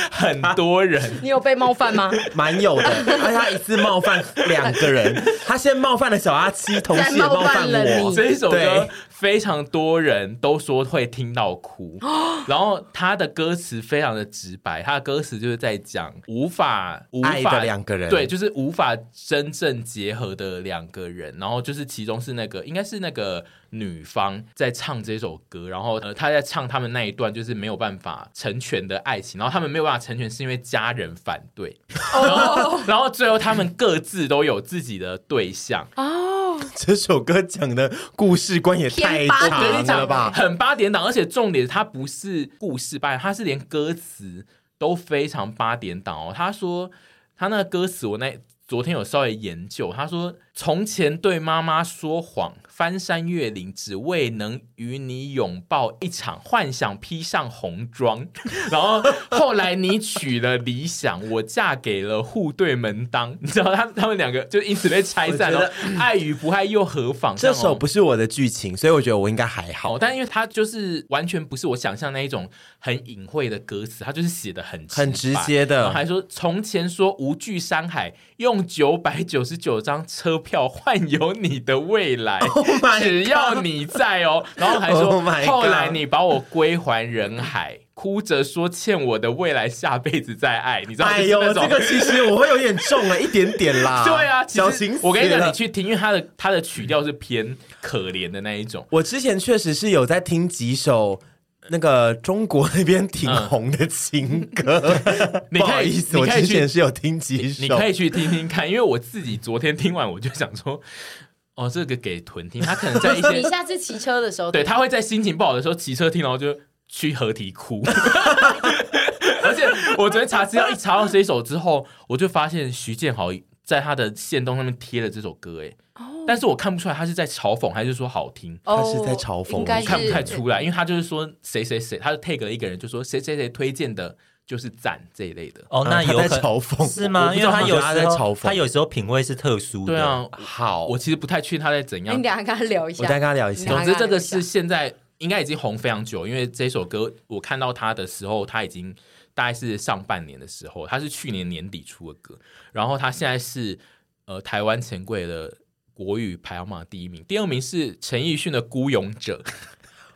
很多人。你有被冒犯吗？蛮有的，而且他一次冒犯两个人，他先冒犯了小阿七，同时也冒犯了我。这一首歌非常多人都说会听到哭，然后他的歌词非常的直白，他的歌词就是在讲无法无法两个人，对，就是无法真正结合的两个人，然后就是其中是那个应该是那个。女方在唱这首歌，然后呃，他在唱他们那一段就是没有办法成全的爱情，然后他们没有办法成全是因为家人反对，然后，然后最后他们各自都有自己的对象哦。这首歌讲的故事观也太长了吧，很八点档，而且重点它不是故事吧，它是连歌词都非常八点档哦。他说他那个歌词，我那昨天有稍微研究，他说从前对妈妈说谎。翻山越岭，只为能与你拥抱一场幻想，披上红妆。然后后来你娶了理想，我嫁给了户对门当。你知道他他们两个就因此被拆散了。爱与不爱又何妨？这首不是我的剧情，所以我觉得我应该还好。但因为他就是完全不是我想象那一种很隐晦的歌词，他就是写的很很直接的。还说从前说无惧山海，用九百九十九张车票换有你的未来。只要你在哦，然后还说，后来你把我归还人海，哭着说欠我的未来下辈子再爱，你知道？哎呦，这个其实我会有点重了 一点点啦。对啊，小情我跟你讲，你去听，因为他的他的曲调是偏可怜的那一种。我之前确实是有在听几首那个中国那边挺红的情歌，不好意思，我之前是有听几首，你可以去听听看，因为我自己昨天听完我就想说。哦，这个给屯听，他可能在一些 你下次骑车的时候，对，他会在心情不好的时候骑车听，然后就去合体哭。而且我昨天查资料，一查到这一首之后，我就发现徐建豪在他的线动上面贴了这首歌，哎，但是我看不出来他是在嘲讽还是说好听，他是在嘲讽，看不太出来，因为他就是说谁谁谁，他就 take 了一个人，就说谁谁谁推荐的。就是赞这一类的哦，那有在嘲讽是吗？因为他有时候在嘲讽，他有时候品味是特殊的。对啊，好，我其实不太确定他在怎样。你等下跟他聊一下，我再跟他聊一下。总之，这个是现在应该已经红非常久，因为这首歌我看到他的时候，他已经大概是上半年的时候，他是去年年底出的歌，然后他现在是呃台湾钱柜的国语排行榜第一名，第二名是陈奕迅的《孤勇者》。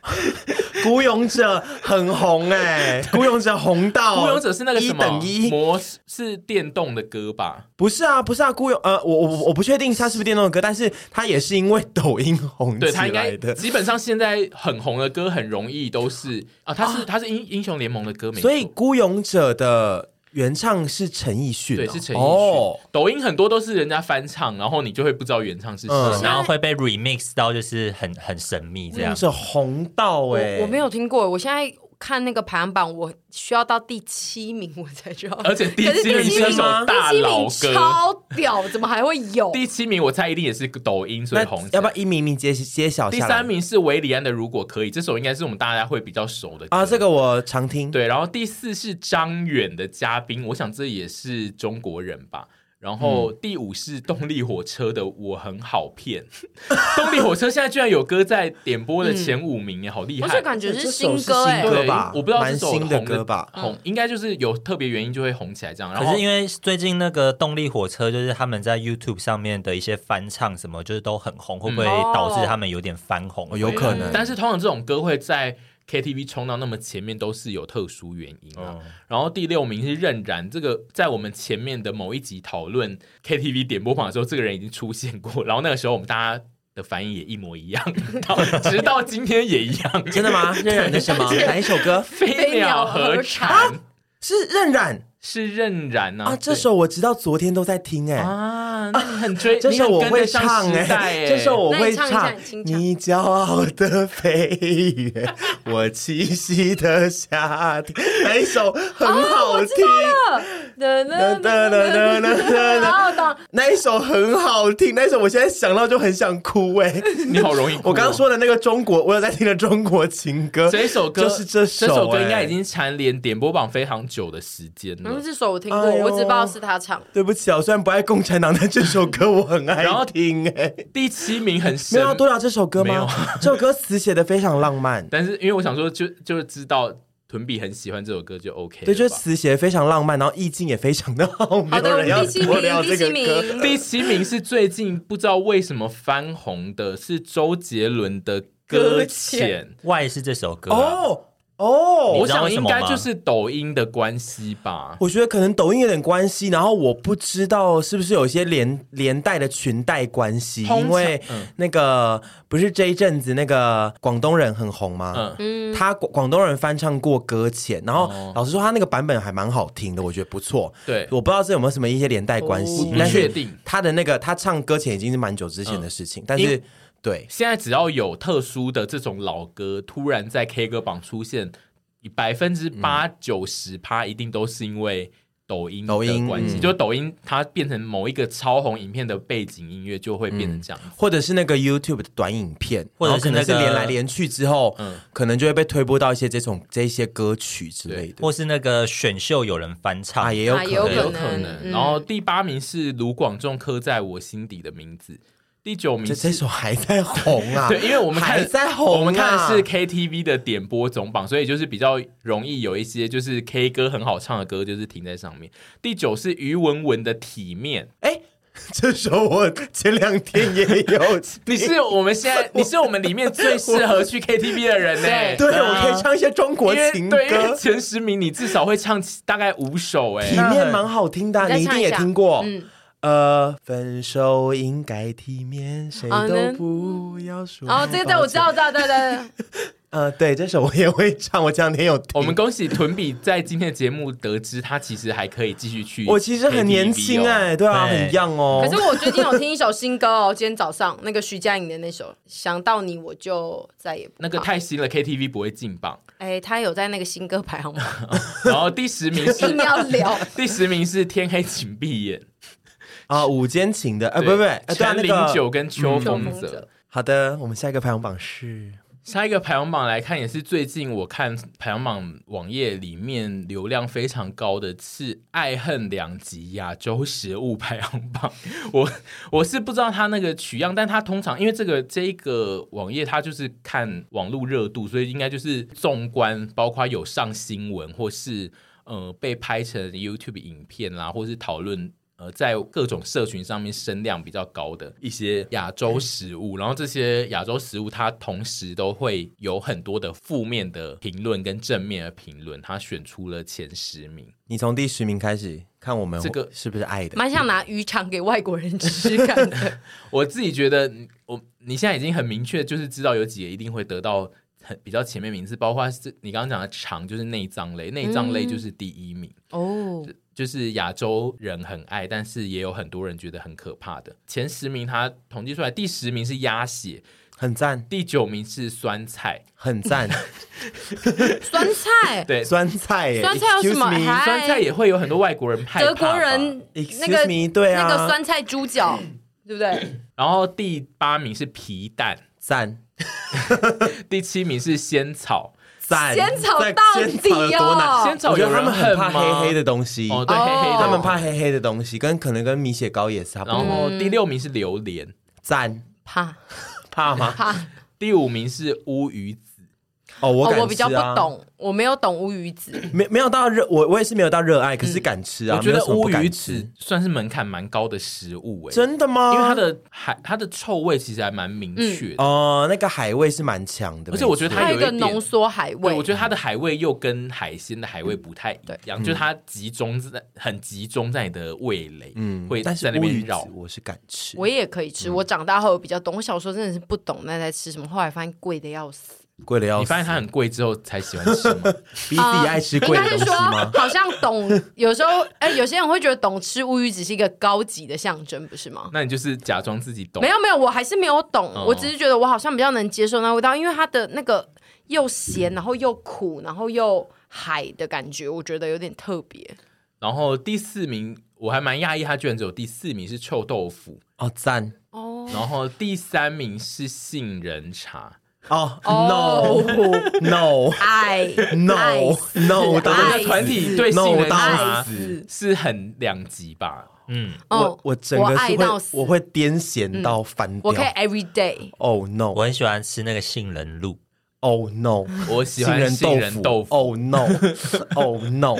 孤勇者很红哎、欸，孤勇者红到孤勇者是那个什么一等一模是电动的歌吧？不是啊，不是啊，孤勇呃，我我我不确定他是不是电动的歌，但是他也是因为抖音红起来的。基本上现在很红的歌很容易都是啊，他是他是英英雄联盟的歌名，所以孤勇者的。原唱是陈奕迅，对，是陈奕迅。哦，抖音很多都是人家翻唱，然后你就会不知道原唱是谁，嗯、然后会被 remix 到，就是很很神秘这样。是红到哎，我没有听过，我现在。看那个排行榜，我需要到第七名我才知道。而且第七名是一首大老歌，超屌，怎么还会有？第七名我猜一定也是抖音，所以红。要不要一名名揭揭晓？第三名是韦礼安的《如果可以》，这首应该是我们大家会比较熟的啊，这个我常听。对，然后第四是张远的《嘉宾》，我想这也是中国人吧。然后第五是动力火车的《我很好骗》，动力火车现在居然有歌在点播的前五名，好厉害！我感觉是新歌哎，对吧？我不知道是新的歌吧，红应该就是有特别原因就会红起来这样。可是因为最近那个动力火车就是他们在 YouTube 上面的一些翻唱什么，就是都很红，会不会导致他们有点翻红？有可能。但是通常这种歌会在。KTV 冲到那么前面都是有特殊原因啊。嗯、然后第六名是任然，这个在我们前面的某一集讨论 KTV 点播榜的时候，这个人已经出现过。然后那个时候我们大家的反应也一模一样，直到今天也一样。真的吗？任然的什么？哪一首歌？飞鸟和蝉、啊、是任然。是任然啊！啊，这首我直到昨天都在听哎啊，那你很追，这首我会唱哎，这首我会唱。你骄傲的飞远，我栖息的夏天，来一首很好听？那一首很好听，那一首我现在想到就很想哭哎！你好容易，我刚刚说的那个中国，我有在听的中国情歌，这首歌就是这首，这首歌应该已经蝉联点播榜非常久的时间了。这首我听过，哎、我只知道是他唱。对不起啊，我虽然不爱共产党，但这首歌我很爱听。哎，第七名很神，没有多聊这首歌吗？这首歌词写的非常浪漫，但是因为我想说就，就就知道屯比很喜欢这首歌，就 OK。对，就是词写的非常浪漫，然后意境也非常的好。好的，第七名，第七名，第七名是最近不知道为什么翻红的，是周杰伦的《搁浅》。外是这首歌、哦。哦，我想应该就是抖音的关系吧。我觉得可能抖音有点关系，然后我不知道是不是有一些连连带的裙带关系，因为那个不是这一阵子那个广东人很红吗？嗯，他广广东人翻唱过《搁浅》，然后老实说他那个版本还蛮好听的，我觉得不错。对，我不知道这有没有什么一些连带关系，不确定。他的那个他唱《搁浅》已经是蛮久之前的事情，但是。对，现在只要有特殊的这种老歌突然在 K 歌榜出现，百分之八九十趴一定都是因为抖音抖音关系，就抖音它变成某一个超红影片的背景音乐，就会变成这样，或者是那个 YouTube 的短影片，或者是那是连来连去之后，嗯，可能就会被推播到一些这种这些歌曲之类的，或是那个选秀有人翻唱，也有可能，有可能。然后第八名是卢广仲刻在我心底的名字。第九名，这这首还在红啊！对，因为我们看还在红，我们看的是 KTV 的点播总榜，所以就是比较容易有一些就是 K 歌很好唱的歌，就是停在上面。第九是于文文的体面，哎，这首我前两天也有。你是我们现在，你是我们里面最适合去 KTV 的人呢？对，我可以唱一些中国情歌。前十名你至少会唱大概五首，哎，体面蛮好听的，你一定也听过。呃，分手应该体面，谁都不要说。哦，这个对，我知道，知道，对对对。呃，对，这首我也会唱。我这两天有。我们恭喜屯比在今天的节目得知他其实还可以继续去。我其实很年轻哎、欸，对啊，对很 young 哦。可是我最近有听一首新歌哦，今天早上那个徐佳莹的那首《想到你我就再也不》。那个太新了，KTV 不会进榜。哎，他有在那个新歌排行榜。然后第十名是。一定要聊。第十名是天黑请闭眼。啊，午间情的，啊，不不不，陈零九跟秋风泽、嗯。好的，我们下一个排行榜是。下一个排行榜来看，也是最近我看排行榜网页里面流量非常高的是《爱恨两极亚洲食物排行榜》我。我我是不知道它那个取样，但它通常因为这个这一个网页，它就是看网络热度，所以应该就是纵观，包括有上新闻或是呃被拍成 YouTube 影片啦，或是讨论。呃，在各种社群上面声量比较高的一些亚洲食物，然后这些亚洲食物，它同时都会有很多的负面的评论跟正面的评论，它选出了前十名。你从第十名开始看，我们这个是不是爱的？蛮想拿鱼肠给外国人吃看的。我自己觉得，我你现在已经很明确，就是知道有几个一定会得到很比较前面名次，包括是你刚刚讲的肠，就是内脏类，内脏类就是第一名、嗯、哦。就是亚洲人很爱，但是也有很多人觉得很可怕的。前十名他统计出来，第十名是鸭血，很赞；第九名是酸菜，很赞。酸菜对 酸菜，酸菜有什么？酸菜也会有很多外国人派。德国人那个对啊，那个酸菜猪脚，对不对？然后第八名是皮蛋，赞。第七名是仙草。仙草到底哦，仙草我觉得他们很怕黑黑的东西哦，对，黑黑的，他们怕黑黑的东西，跟可能跟米血糕也是差不多。然后第六名是榴莲，赞，怕怕吗？怕。第五名是乌鱼子。哦，我敢吃、啊、我比较不懂，我没有懂乌鱼子，没没有到热，我我也是没有到热爱，可是敢吃啊。嗯、我觉得乌鱼子算是门槛蛮高的食物、欸，哎，真的吗？因为它的海，它的臭味其实还蛮明确的哦、那个海味是蛮强的，而且我觉得它有一个浓缩海味，我觉得它的海味又跟海鲜的海味不太一样，嗯、就是它集中在很集中在你的味蕾，嗯，会在那边绕。我是敢吃，我也可以吃。我长大后比较懂，我小时候真的是不懂那在吃什么，后来发现贵的要死。贵的要死，你发现它很贵之后才喜欢吃吗？比自己爱吃贵的东西吗？好像懂，有时候哎、欸，有些人会觉得懂吃乌鱼只是一个高级的象征，不是吗？那你就是假装自己懂。没有没有，我还是没有懂，哦、我只是觉得我好像比较能接受那味道，因为它的那个又咸，然后又苦，然后又海的感觉，我觉得有点特别。然后第四名我还蛮讶异，它居然只有第四名是臭豆腐哦，赞哦。然后第三名是杏仁茶。哦、oh,，no，no，爱，no，no，整个团体对杏仁茶是很两极吧？嗯，我我整个是会我会癫痫到翻掉，我可以 every day。Oh no，我很喜欢吃那个杏仁露。Oh no，我喜欢杏仁豆腐。Oh no，Oh no，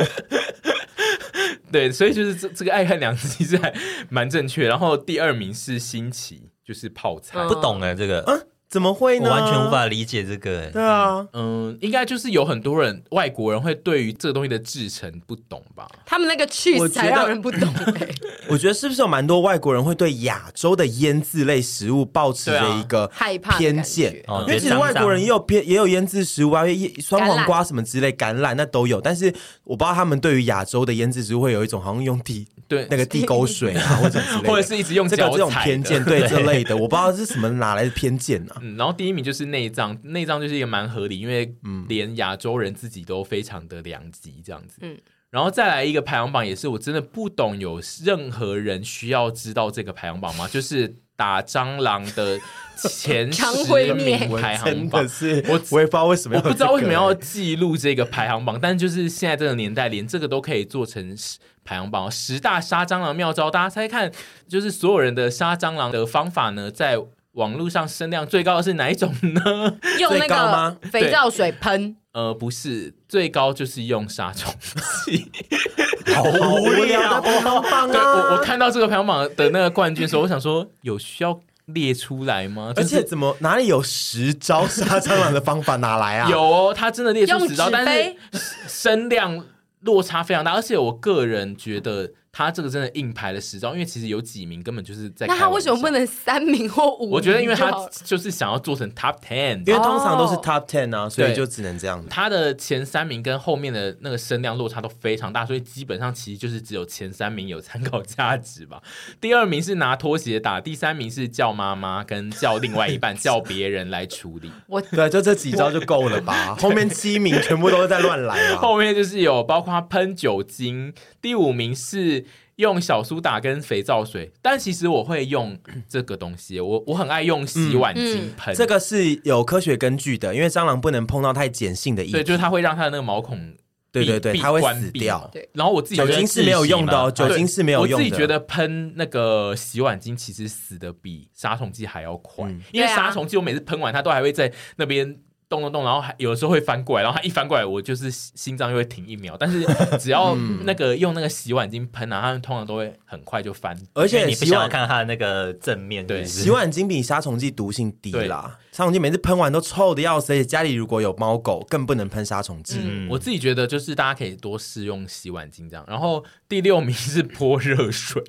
对，所以就是这这个爱恨两极是还蛮正确。然后第二名是新奇，就是泡菜，不懂哎，这个。怎么会呢？我完全无法理解这个、欸。对啊，嗯，应该就是有很多人外国人会对于这个东西的制成不懂吧？他们那个去才让人不懂、欸。我觉得是不是有蛮多外国人会对亚洲的腌制类食物抱持着一个害怕偏见？因为其实外国人也有偏也有腌制食物啊，酸黄瓜什么之类，橄榄那都有。但是我不知道他们对于亚洲的腌制食物会有一种好像用地对那个地沟水啊，或者之类的，或者是一直用这个这种偏见对这类的，我不知道是什么 哪来的偏见呢、啊？嗯，然后第一名就是内脏，内脏就是一个蛮合理，因为连亚洲人自己都非常的两极这样子。嗯，然后再来一个排行榜，也是我真的不懂，有任何人需要知道这个排行榜吗？就是打蟑螂的前十名 排行榜，是我我也不知道为什么，我不知道为什么要记录这个排行榜，但就是现在这个年代，连这个都可以做成排行榜，十大杀蟑螂妙招，大家猜看，就是所有人的杀蟑螂的方法呢，在。网络上声量最高的是哪一种呢？用那个肥皂水喷？呃，不是，最高就是用杀虫剂。好无聊的排行榜啊！我我看到这个排行榜的那个冠军的时候，我想说，有需要列出来吗？而且怎么哪里有十招杀蟑螂的方法？哪来啊？有哦，他真的列出十招，但是声量落差非常大。而且我个人觉得。他这个真的硬排了十招，因为其实有几名根本就是在。那他为什么不能三名或五名？我觉得，因为他就是想要做成 top ten，因为通常都是 top ten 啊，所以就只能这样。他的前三名跟后面的那个声量落差都非常大，所以基本上其实就是只有前三名有参考价值吧。第二名是拿拖鞋打，第三名是叫妈妈跟叫另外一半 叫别人来处理。我对，就这几招就够了吧？后面七名全部都是在乱来啊。后面就是有包括喷酒精，第五名是。用小苏打跟肥皂水，但其实我会用 这个东西，我我很爱用洗碗精喷、嗯嗯，这个是有科学根据的，因为蟑螂不能碰到太碱性的液体，对，就是它会让它的那个毛孔，对对对，它会死掉。对，然后我自己酒精是没有用的哦，酒精是没有用的。我自己觉得喷那个洗碗精其实死的比杀虫剂还要快，嗯、因为杀虫剂我每次喷完它都还会在那边。动动动，然后还有的时候会翻过来，然后它一翻过来，我就是心脏又会停一秒。但是 只要那个用那个洗碗巾喷啊，它们通常都会很快就翻。而且你不想要看它的那个正面，对，洗碗巾比杀虫剂毒性低啦。杀虫剂每次喷完都臭的要死，而且家里如果有猫狗，更不能喷杀虫剂。嗯，我自己觉得就是大家可以多试用洗碗巾这样。然后第六名是泼热水，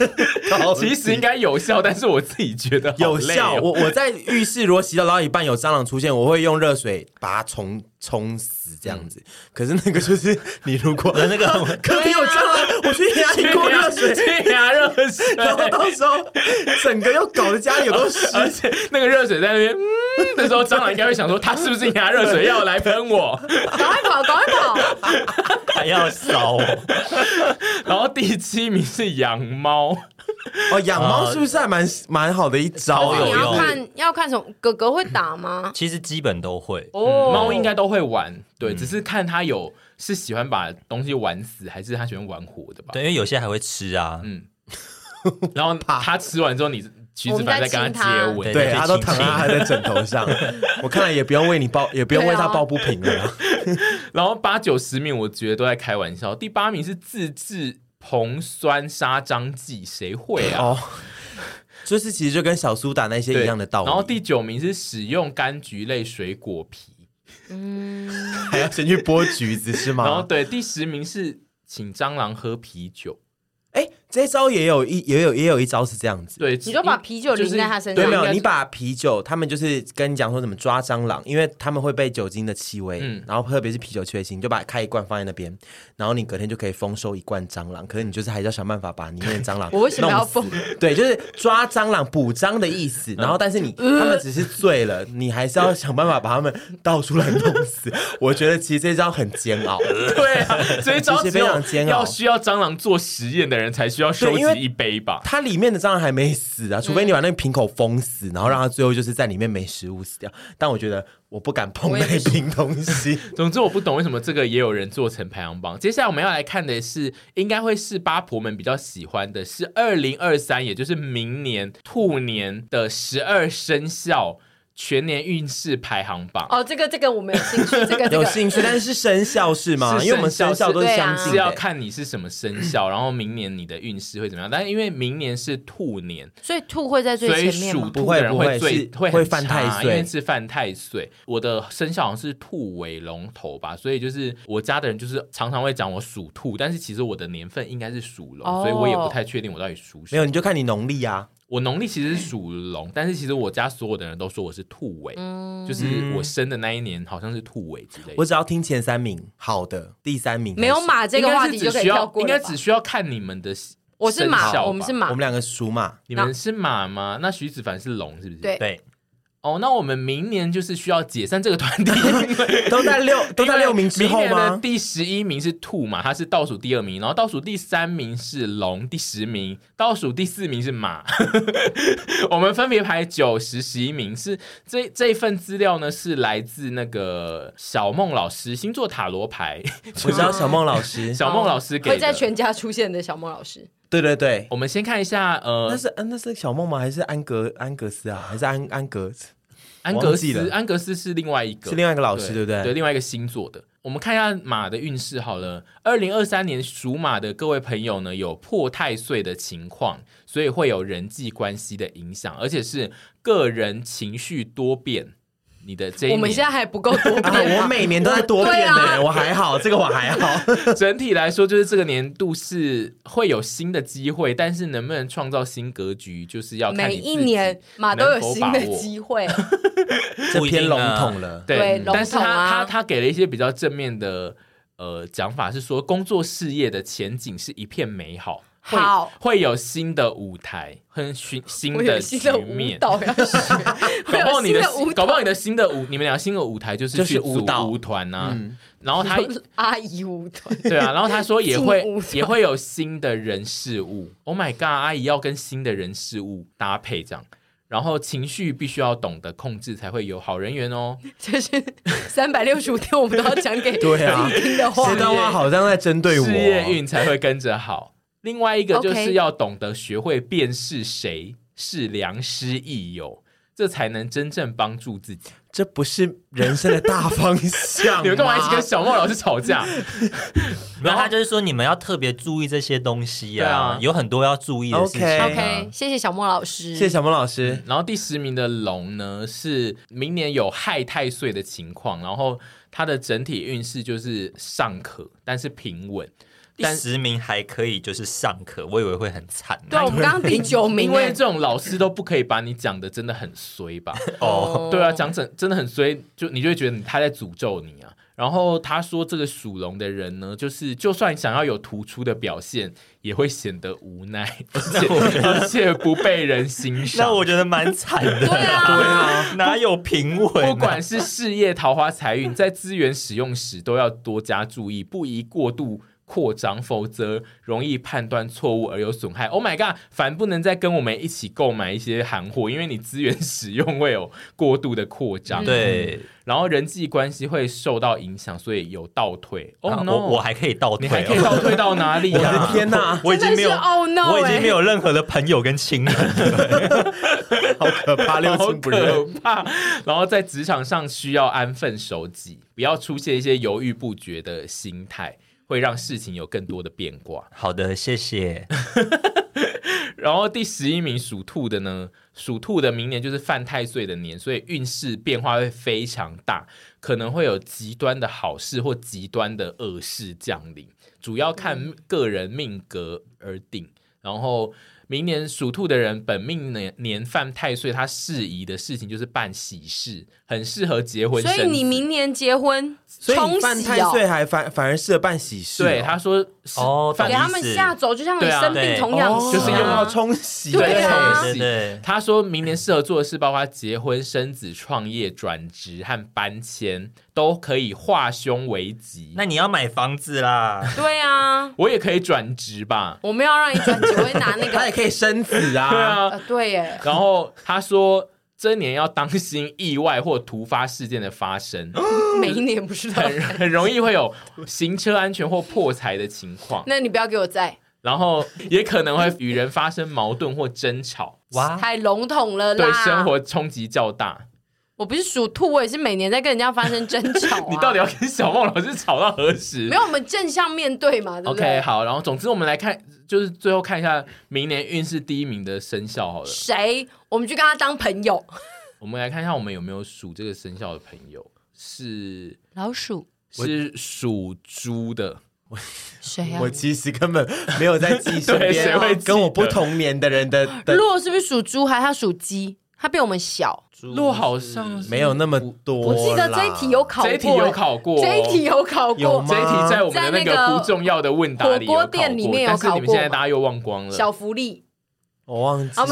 其实应该有效，但是我自己觉得有效。我我在浴室如果洗澡到一半有蟑螂出现，我会用热水把它冲冲死这样子。嗯、可是那个就是 你如果那个客厅 有蟑螂，我去压一锅热水，去压热水，然后到时候整个又搞得家里有都湿，而且那个热水在那边，嗯，那时候蟑螂应该会想说，他是不是压热水要来喷我？赶快跑，赶快跑，还要烧。然后第七名是养猫。哦，养猫是不是还蛮蛮好的一招？你要看要看什么？哥哥会打吗？其实基本都会，哦，猫应该都会玩，对，只是看他有是喜欢把东西玩死，还是他喜欢玩活的吧？对，因为有些还会吃啊，嗯，然后 他吃完之后，你徐子凡在跟他接吻，对，他都躺在他的枕头上，我看来也不用为你抱，也不用为他抱不平了。然后八九十名，我觉得都在开玩笑。第八名是自制。硼酸杀蟑剂，谁会啊？哦，就是其实就跟小苏打那些一样的道理。然后第九名是使用柑橘类水果皮，嗯，还要先去剥橘子是吗？然后对，第十名是请蟑螂喝啤酒。哎，这招也有一也有也有一招是这样子，对，你就把啤酒淋在他身上，对，没有，你把啤酒，他们就是跟你讲说怎么抓蟑螂，因为他们会被酒精的气味，嗯，然后特别是啤酒气味，你就把它开一罐放在那边，然后你隔天就可以丰收一罐蟑螂，可是你就是还是要想办法把里面的蟑螂，我为什么要疯？对，就是抓蟑螂补蟑的意思，然后但是你他们只是醉了，你还是要想办法把他们倒出来弄死。我觉得其实这招很煎熬，对啊，这一招非常煎熬，要需要蟑螂做实验的人才需要收集。一杯吧，它里面的蟑螂还没死啊，除非你把那个瓶口封死，嗯、然后让它最后就是在里面没食物死掉。但我觉得我不敢碰那瓶东西。总之我不懂为什么这个也有人做成排行榜。接下来我们要来看的是，应该会是八婆们比较喜欢的，是二零二三，也就是明年兔年的十二生肖。全年运势排行榜哦，这个这个我没有兴趣，这个有兴趣，但是是生肖是吗？因为我们生肖都是相近，是要看你是什么生肖，然后明年你的运势会怎么样？但是因为明年是兔年，所以兔会在最前面吗？属兔的人会最会会犯太岁，因为是犯太岁。我的生肖好像是兔尾龙头吧，所以就是我家的人就是常常会讲我属兔，但是其实我的年份应该是属龙，所以我也不太确定我到底属什么。没有，你就看你农历啊。我农历其实是属龙，但是其实我家所有的人都说我是兔尾，嗯、就是我生的那一年好像是兔尾之类的。我只要听前三名，好的，第三名没有马这个话题就可以跳过，应该只需要看你们的。我是马，我们是马，我们两个属马，你们是马吗？那徐子凡是龙，是不是？对对。哦，那我们明年就是需要解散这个团体，都在六都在六名之后吗？明年的第十一名是兔嘛，它是倒数第二名，然后倒数第三名是龙，第十名，倒数第四名是马。我们分别排九十十一名，是这这一份资料呢，是来自那个小梦老师星座塔罗牌。我知道小梦老师，小梦老师给会在全家出现的小梦老师。对对对，我们先看一下，呃，那是那是小梦吗？还是安格安格斯啊？还是安安格斯？安格斯，安格斯是另外一个，是另外一个老师，对，不对？对，另外一个星座的。我们看一下马的运势好了。二零二三年属马的各位朋友呢，有破太岁的情况，所以会有人际关系的影响，而且是个人情绪多变。你的这一年，我们现在还不够多变、啊，我每年都在多变呢、欸，我，啊、我还好，这个我还好。整体来说，就是这个年度是会有新的机会，但是能不能创造新格局，就是要看你每一年嘛都有新的机会，这偏笼统了。对，对但是他他他给了一些比较正面的呃讲法，是说工作事业的前景是一片美好。好，会有新的舞台很新新的局面。搞不好你的搞不好你的新的舞，你们俩新的舞台就是去舞蹈。舞团呐。嗯、然后他 阿姨舞团，对啊，然后他说也会也会有新的人事物。Oh my god，阿姨要跟新的人事物搭配这样，然后情绪必须要懂得控制，才会有好人缘哦。这是三百六十五天我们都要讲给对啊。听的话，这段话好像在针对我，事业运才会跟着好。另外一个就是要懂得学会辨识谁是良师益友，这才能真正帮助自己。这不是人生的大方向。你们干嘛一直跟小莫老师吵架？然后他就是说，你们要特别注意这些东西呀、啊，啊、有很多要注意的事情、啊。OK，, 谢谢小莫老师，谢谢小莫老师。然后第十名的龙呢，是明年有害太岁的情况，然后它的整体运势就是尚可，但是平稳。第十名还可以，就是上课，我以为会很惨。对，我们刚刚第九名，因为这种老师都不可以把你讲的真的很衰吧？哦，对啊，讲真真的很衰，就你就会觉得他在诅咒你啊。然后他说，这个属龙的人呢，就是就算想要有突出的表现，也会显得无奈，而且而且不被人欣赏。那我觉得蛮惨的。对啊，对啊，哪有平稳啊？不管是事业、桃花、财运，在资源使用时都要多加注意，不宜过度。扩张，否则容易判断错误而有损害。Oh my god，凡不能再跟我们一起购买一些韩货，因为你资源使用会有过度的扩张。对，然后人际关系会受到影响，所以有倒退。哦、oh, no，我我还可以倒退，你还可以倒退到哪里呀、啊？我的天哪，我已经没有，oh no，我已经没有任何的朋友跟亲人，好可怕，六亲不认，好可怕。然后在职场上需要安分守己，不要出现一些犹豫不决的心态。会让事情有更多的变卦。好的，谢谢。然后第十一名属兔的呢，属兔的明年就是犯太岁的年，所以运势变化会非常大，可能会有极端的好事或极端的恶事降临，主要看个人命格而定。然后。明年属兔的人，本命年年犯太岁，他适宜的事情就是办喜事，很适合结婚。所以你明年结婚，所以犯太岁还反反而适合办喜事。对，他说哦，给他们下走，就像你生病同样，就是用到冲洗。对啊，对，他说明年适合做的事，包括结婚、生子、创业、转职和搬迁。都可以化凶为吉，那你要买房子啦？对啊，我也可以转职吧？我们要让你转职，我会拿那个，可以生子啊。对啊，呃、对耶。然后他说，这年要当心意外或突发事件的发生。每一年不是很很容易会有行车安全或破财的情况。那你不要给我在。然后也可能会与人发生矛盾或争吵。哇，太笼统了啦，对生活冲击较大。我不是属兔，我也是每年在跟人家发生争 吵、啊。你到底要跟小梦老师吵到何时？没有，我们正向面对嘛，对不对？OK，好，然后总之我们来看，就是最后看一下明年运势第一名的生肖好了。谁？我们去跟他当朋友。我们来看一下，我们有没有属这个生肖的朋友？是老鼠，是属猪的。谁啊？我其实根本没有在记身 边跟我不同年的人的。洛是不是属猪？还是他属鸡？他比我们小。洛好像没有那么多，我记得这一题有考过，这一题有考过，这一题有考过，有？这一题在我们的那个不重要的问答里有考过，但是你们现在大家又忘光了。小福利，我忘记了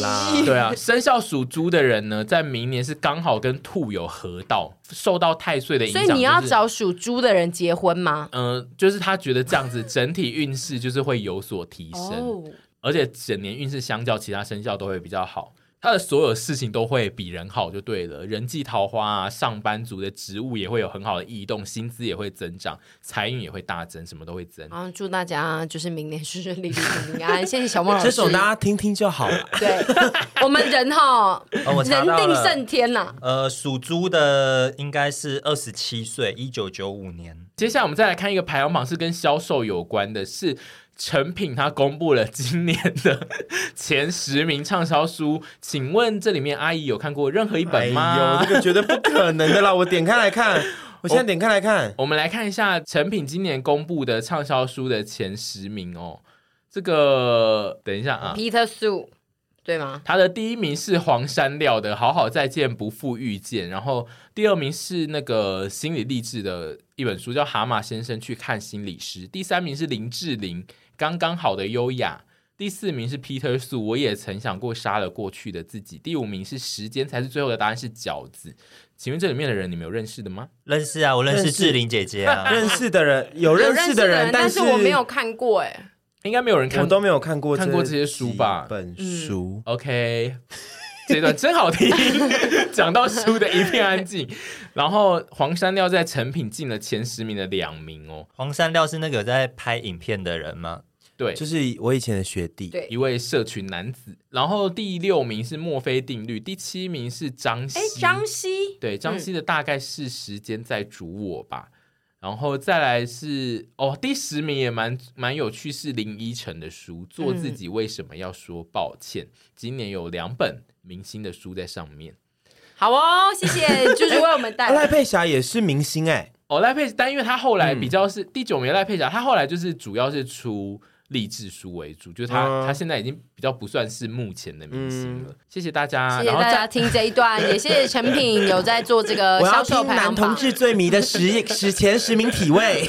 啦。对啊，生肖属猪的人呢，在明年是刚好跟兔有合到，受到太岁的影响。所以你要找属猪的人结婚吗？嗯，就是他觉得这样子整体运势就是会有所提升，而且整年运势相较其他生肖都会比较好。他的所有事情都会比人好，就对了。人际桃花啊，上班族的职务也会有很好的异动，薪资也会增长，财运也会大增，什么都会增。好，祝大家就是明年顺顺利利、平安。谢谢小莫老师，这首大家听听就好了。对，我们人哈，哦、人定胜天呐。呃，属猪的应该是二十七岁，一九九五年。接下来我们再来看一个排行榜，是跟销售有关的，是。诚品他公布了今年的前十名畅销书，请问这里面阿姨有看过任何一本吗？有、哎，这个绝对不可能的啦！我点开来看，我现在点开来看，我，我们来看一下成品今年公布的畅销书的前十名哦。这个等一下啊，Peter Sue，。对吗？他的第一名是黄山料的《好好再见，不负遇见》，然后第二名是那个心理励志的一本书，叫《蛤蟆先生去看心理师》。第三名是林志玲《刚刚好的优雅》，第四名是 Peter Su，我也曾想过杀了过去的自己。第五名是时间才是最后的答案，是饺子。请问这里面的人你们有认识的吗？认识啊，我认识志玲姐姐啊，认识的人 有认识的人，但是我没有看过哎。应该没有人看，我都没有看过看过这些书吧？本书、嗯、，OK，这段真好听。讲到书的一片安静，然后黄山料在成品进了前十名的两名哦。黄山料是那个在拍影片的人吗？对，就是我以前的学弟，对，一位社群男子。然后第六名是墨菲定律，第七名是张西。哎，张西，对，张西的大概是时间在煮我吧。嗯然后再来是哦，第十名也蛮蛮有趣，是林依晨的书《做自己为什么要说抱歉》。嗯、今年有两本明星的书在上面。好哦，谢谢，就是为我们带来。赖佩霞也是明星哎，哦，赖佩，但因为他后来比较是、嗯、第九名，赖佩霞他后来就是主要是出。励志书为主，就是他，嗯、他现在已经比较不算是目前的明星了。嗯、谢谢大家，谢谢大家听这一段，也谢谢成品有在做这个销售排行榜。男同志最迷的十十前十名体位，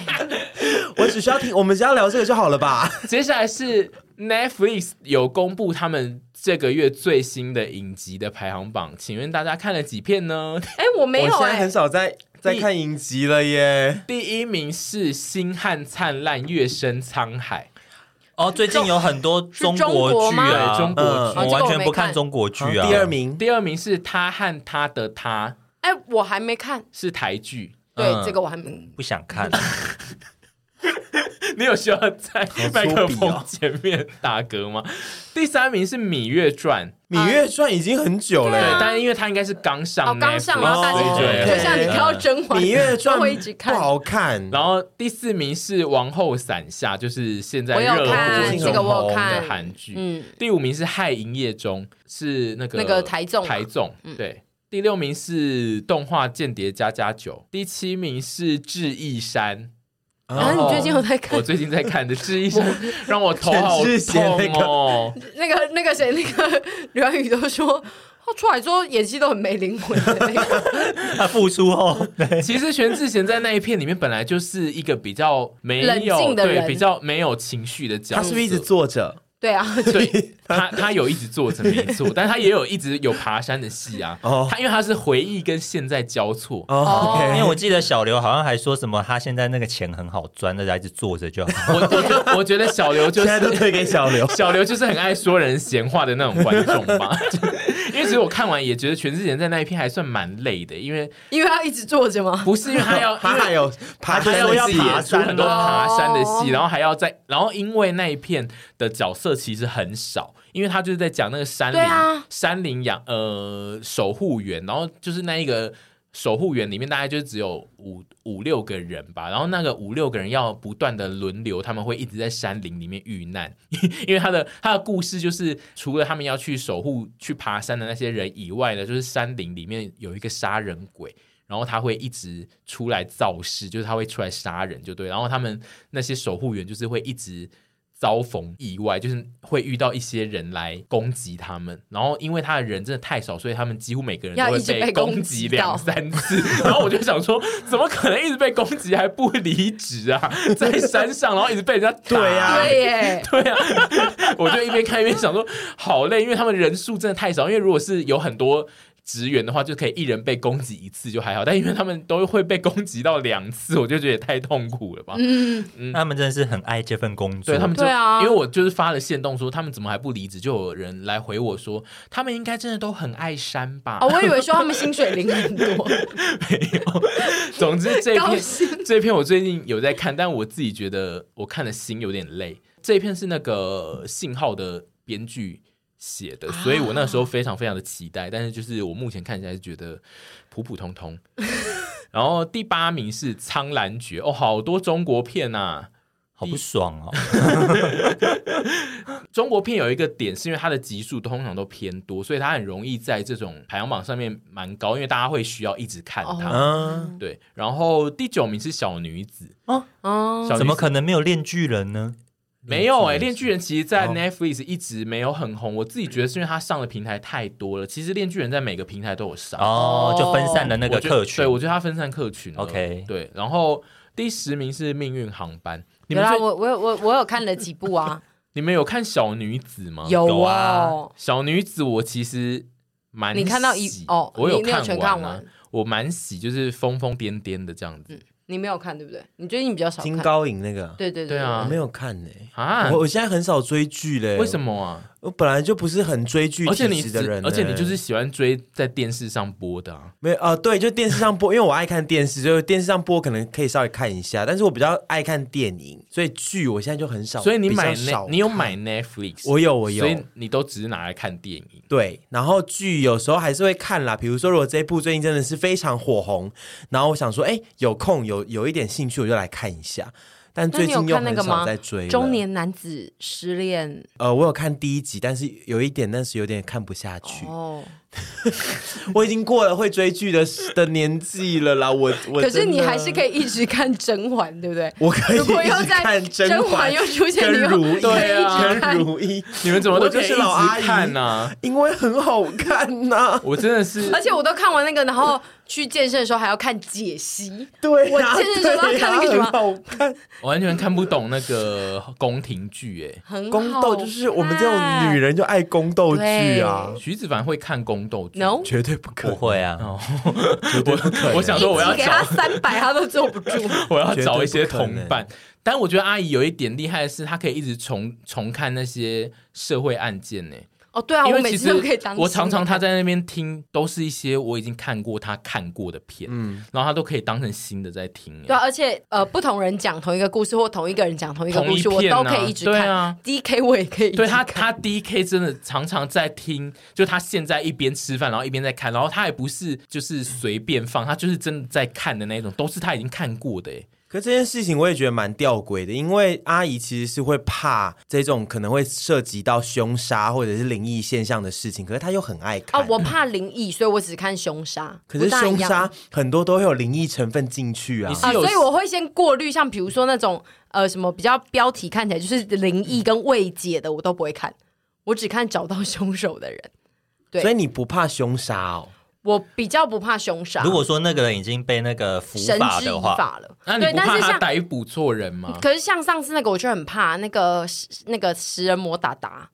我只需要听，我们只要聊这个就好了吧？接下来是 Netflix 有公布他们这个月最新的影集的排行榜，请问大家看了几片呢？哎，我没有、欸，我现在很少在。在看影集了耶！第一名是《星汉灿烂月升沧海》哦，最近有很多中国剧啊，中国剧，我完全不看中国剧啊。第二名，第二名是他和他的他，哎，我还没看，是台剧，对，这个我还没。不想看。你有需要在麦克风前面打嗝吗？第三名是《芈月传》，《芈月传》已经很久了，对，但是因为它应该是刚上，刚上，然后大家就像你看到甄嬛，《芈月传》会一直看，不好看。然后第四名是《王后伞下》，就是现在热播中看的韩剧。嗯，第五名是《害营业中》，是那个那个台综台中。对，第六名是动画《间谍加加九》，第七名是《智异山》。然后你最近有在看？我最近在看的《是一生》，让我头好痛哦。那个、那个谁，那个刘安宇都说，他出来之后演戏都很没灵魂的那个。他复出后，其实全智贤在那一片里面本来就是一个比较没有对比较没有情绪的角色，他是不是一直坐着？对啊，对他他有一直坐着没错，但他也有一直有爬山的戏啊。哦，他因为他是回忆跟现在交错。哦，因为我记得小刘好像还说什么，他现在那个钱很好赚，大家一直坐着就好。我我觉得我觉得小刘就是现在都推给小刘，小刘就是很爱说人闲话的那种观众吧。因为其实我看完也觉得全智贤在那一片还算蛮累的，因为因为他一直坐着吗？不是，因为他要 他还有爬还有要爬山很多爬山的戏，然后还要在然后因为那一片的角色其实很少，因为他就是在讲那个山林、啊、山林养呃守护员，然后就是那一个守护员里面大概就只有五五六个人吧，然后那个五六个人要不断的轮流，他们会一直在山林里面遇难，因为他的他的故事就是除了他们要去守护去爬山的那些人以外呢，就是山林里面有一个杀人鬼，然后他会一直出来造势，就是他会出来杀人就对，然后他们那些守护员就是会一直。遭逢意外，就是会遇到一些人来攻击他们，然后因为他的人真的太少，所以他们几乎每个人都会被攻击两三次。然后我就想说，怎么可能一直被攻击还不离职啊？在山上，然后一直被人家打。对呀、啊，对耶，对、啊。我就一边看一边想说，好累，因为他们人数真的太少。因为如果是有很多。职员的话就可以一人被攻击一次就还好，但因为他们都会被攻击到两次，我就觉得也太痛苦了吧。嗯嗯，他们真的是很爱这份工作。对他们就，对啊，因为我就是发了线动说他们怎么还不离职，就有人来回我说他们应该真的都很爱山吧。哦，我以为说他们薪水领很多，没有。总之这一篇这一篇我最近有在看，但我自己觉得我看的心有点累。这一篇是那个信号的编剧写的，所以我那时候非常非常的期待，啊、但是就是我目前看起来是觉得普普通通。然后第八名是《苍兰诀》，哦，好多中国片呐、啊，好不爽哦！中国片有一个点，是因为它的集数通常都偏多，所以它很容易在这种排行榜上面蛮高，因为大家会需要一直看它。哦、对，然后第九名是小女子哦哦，怎么可能没有链巨人呢？没有哎、欸，链锯人其实，在 Netflix 一直没有很红。我自己觉得是因为它上的平台太多了。其实链锯人在每个平台都有上哦，就分散了那个客群。对，我觉得它分散客群。OK，对，然后。第十名是命运航班，你们有啦，我我我我有看了几部啊。你们有看小女子吗？有啊，小女子我其实蛮你看到一哦，我有看完，全看完，我蛮喜，就是疯疯癫癫的这样子。嗯你没有看对不对？你最近比较少看。金高银那个，对对对，对啊，我没有看呢、欸。啊，我我现在很少追剧嘞。为什么啊？我本来就不是很追剧体质的人、欸，而且你就是喜欢追在电视上播的、啊。没有啊、呃，对，就电视上播，因为我爱看电视，就是电视上播可能可以稍微看一下，但是我比较爱看电影，所以剧我现在就很少。所以你买那，你有买 Netflix？我有，我有。所以你都只是拿来看电影。对，然后剧有时候还是会看啦。比如说，如果这一部最近真的是非常火红，然后我想说，哎，有空有有一点兴趣，我就来看一下。但最近又很少在追。中年男子失恋。呃，我有看第一集，但是有一点，但是有点看不下去。哦，我已经过了会追剧的的年纪了啦。我我。可是你还是可以一直看甄嬛，对不对？我可以一直看甄嬛，又出现跟如懿，对啊，跟如懿，你们怎么都就是老阿姨看呢？因为很好看呐。我真的是，而且我都看完那个，然后。去健身的时候还要看解析，对、啊，我健身的时候要看那个什么，好看，完全看不懂那个宫廷剧，哎，很宫斗就是我们这种女人就爱宫斗剧啊。徐子凡会看宫斗剧，no，绝对不可能，不会啊，绝对不可能。我想说我要给他三百，他都坐不住。我要找一些同伴，但我觉得阿姨有一点厉害的是，她可以一直重重看那些社会案件呢。哦，对啊，因为我每次都可以当。我常常他在那边听，都是一些我已经看过他看过的片，嗯，然后他都可以当成新的在听。对啊，而且呃，不同人讲同一个故事，或同一个人讲同一个故事，我都可以一直看。啊，DK 我也可以一直看。对他，他 DK 真的常常在听，就他现在一边吃饭，然后一边在看，然后他也不是就是随便放，他就是真的在看的那种，都是他已经看过的。可这件事情我也觉得蛮吊诡的，因为阿姨其实是会怕这种可能会涉及到凶杀或者是灵异现象的事情，可是她又很爱看。哦，我怕灵异，所以我只看凶杀。可是凶杀很多都会有灵异成分进去啊，啊，所以我会先过滤，像比如说那种呃什么比较标题看起来就是灵异跟未解的，我都不会看，我只看找到凶手的人。对，所以你不怕凶杀哦？我比较不怕凶杀。如果说那个人已经被那个伏法的话，法了，那你不怕他逮捕错人吗？可是像上次那个，我就很怕那个那个食人魔达达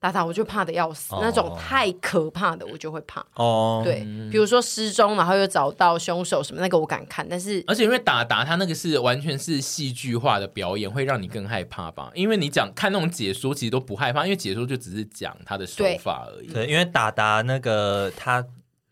达达，我就怕的要死。哦、那种太可怕的，我就会怕。哦，对，比如说失踪，然后又找到凶手什么，那个我敢看。但是，而且因为达达他那个是完全是戏剧化的表演，会让你更害怕吧？因为你讲看那种解说，其实都不害怕，因为解说就只是讲他的手法而已。对，对，因为达达那个他。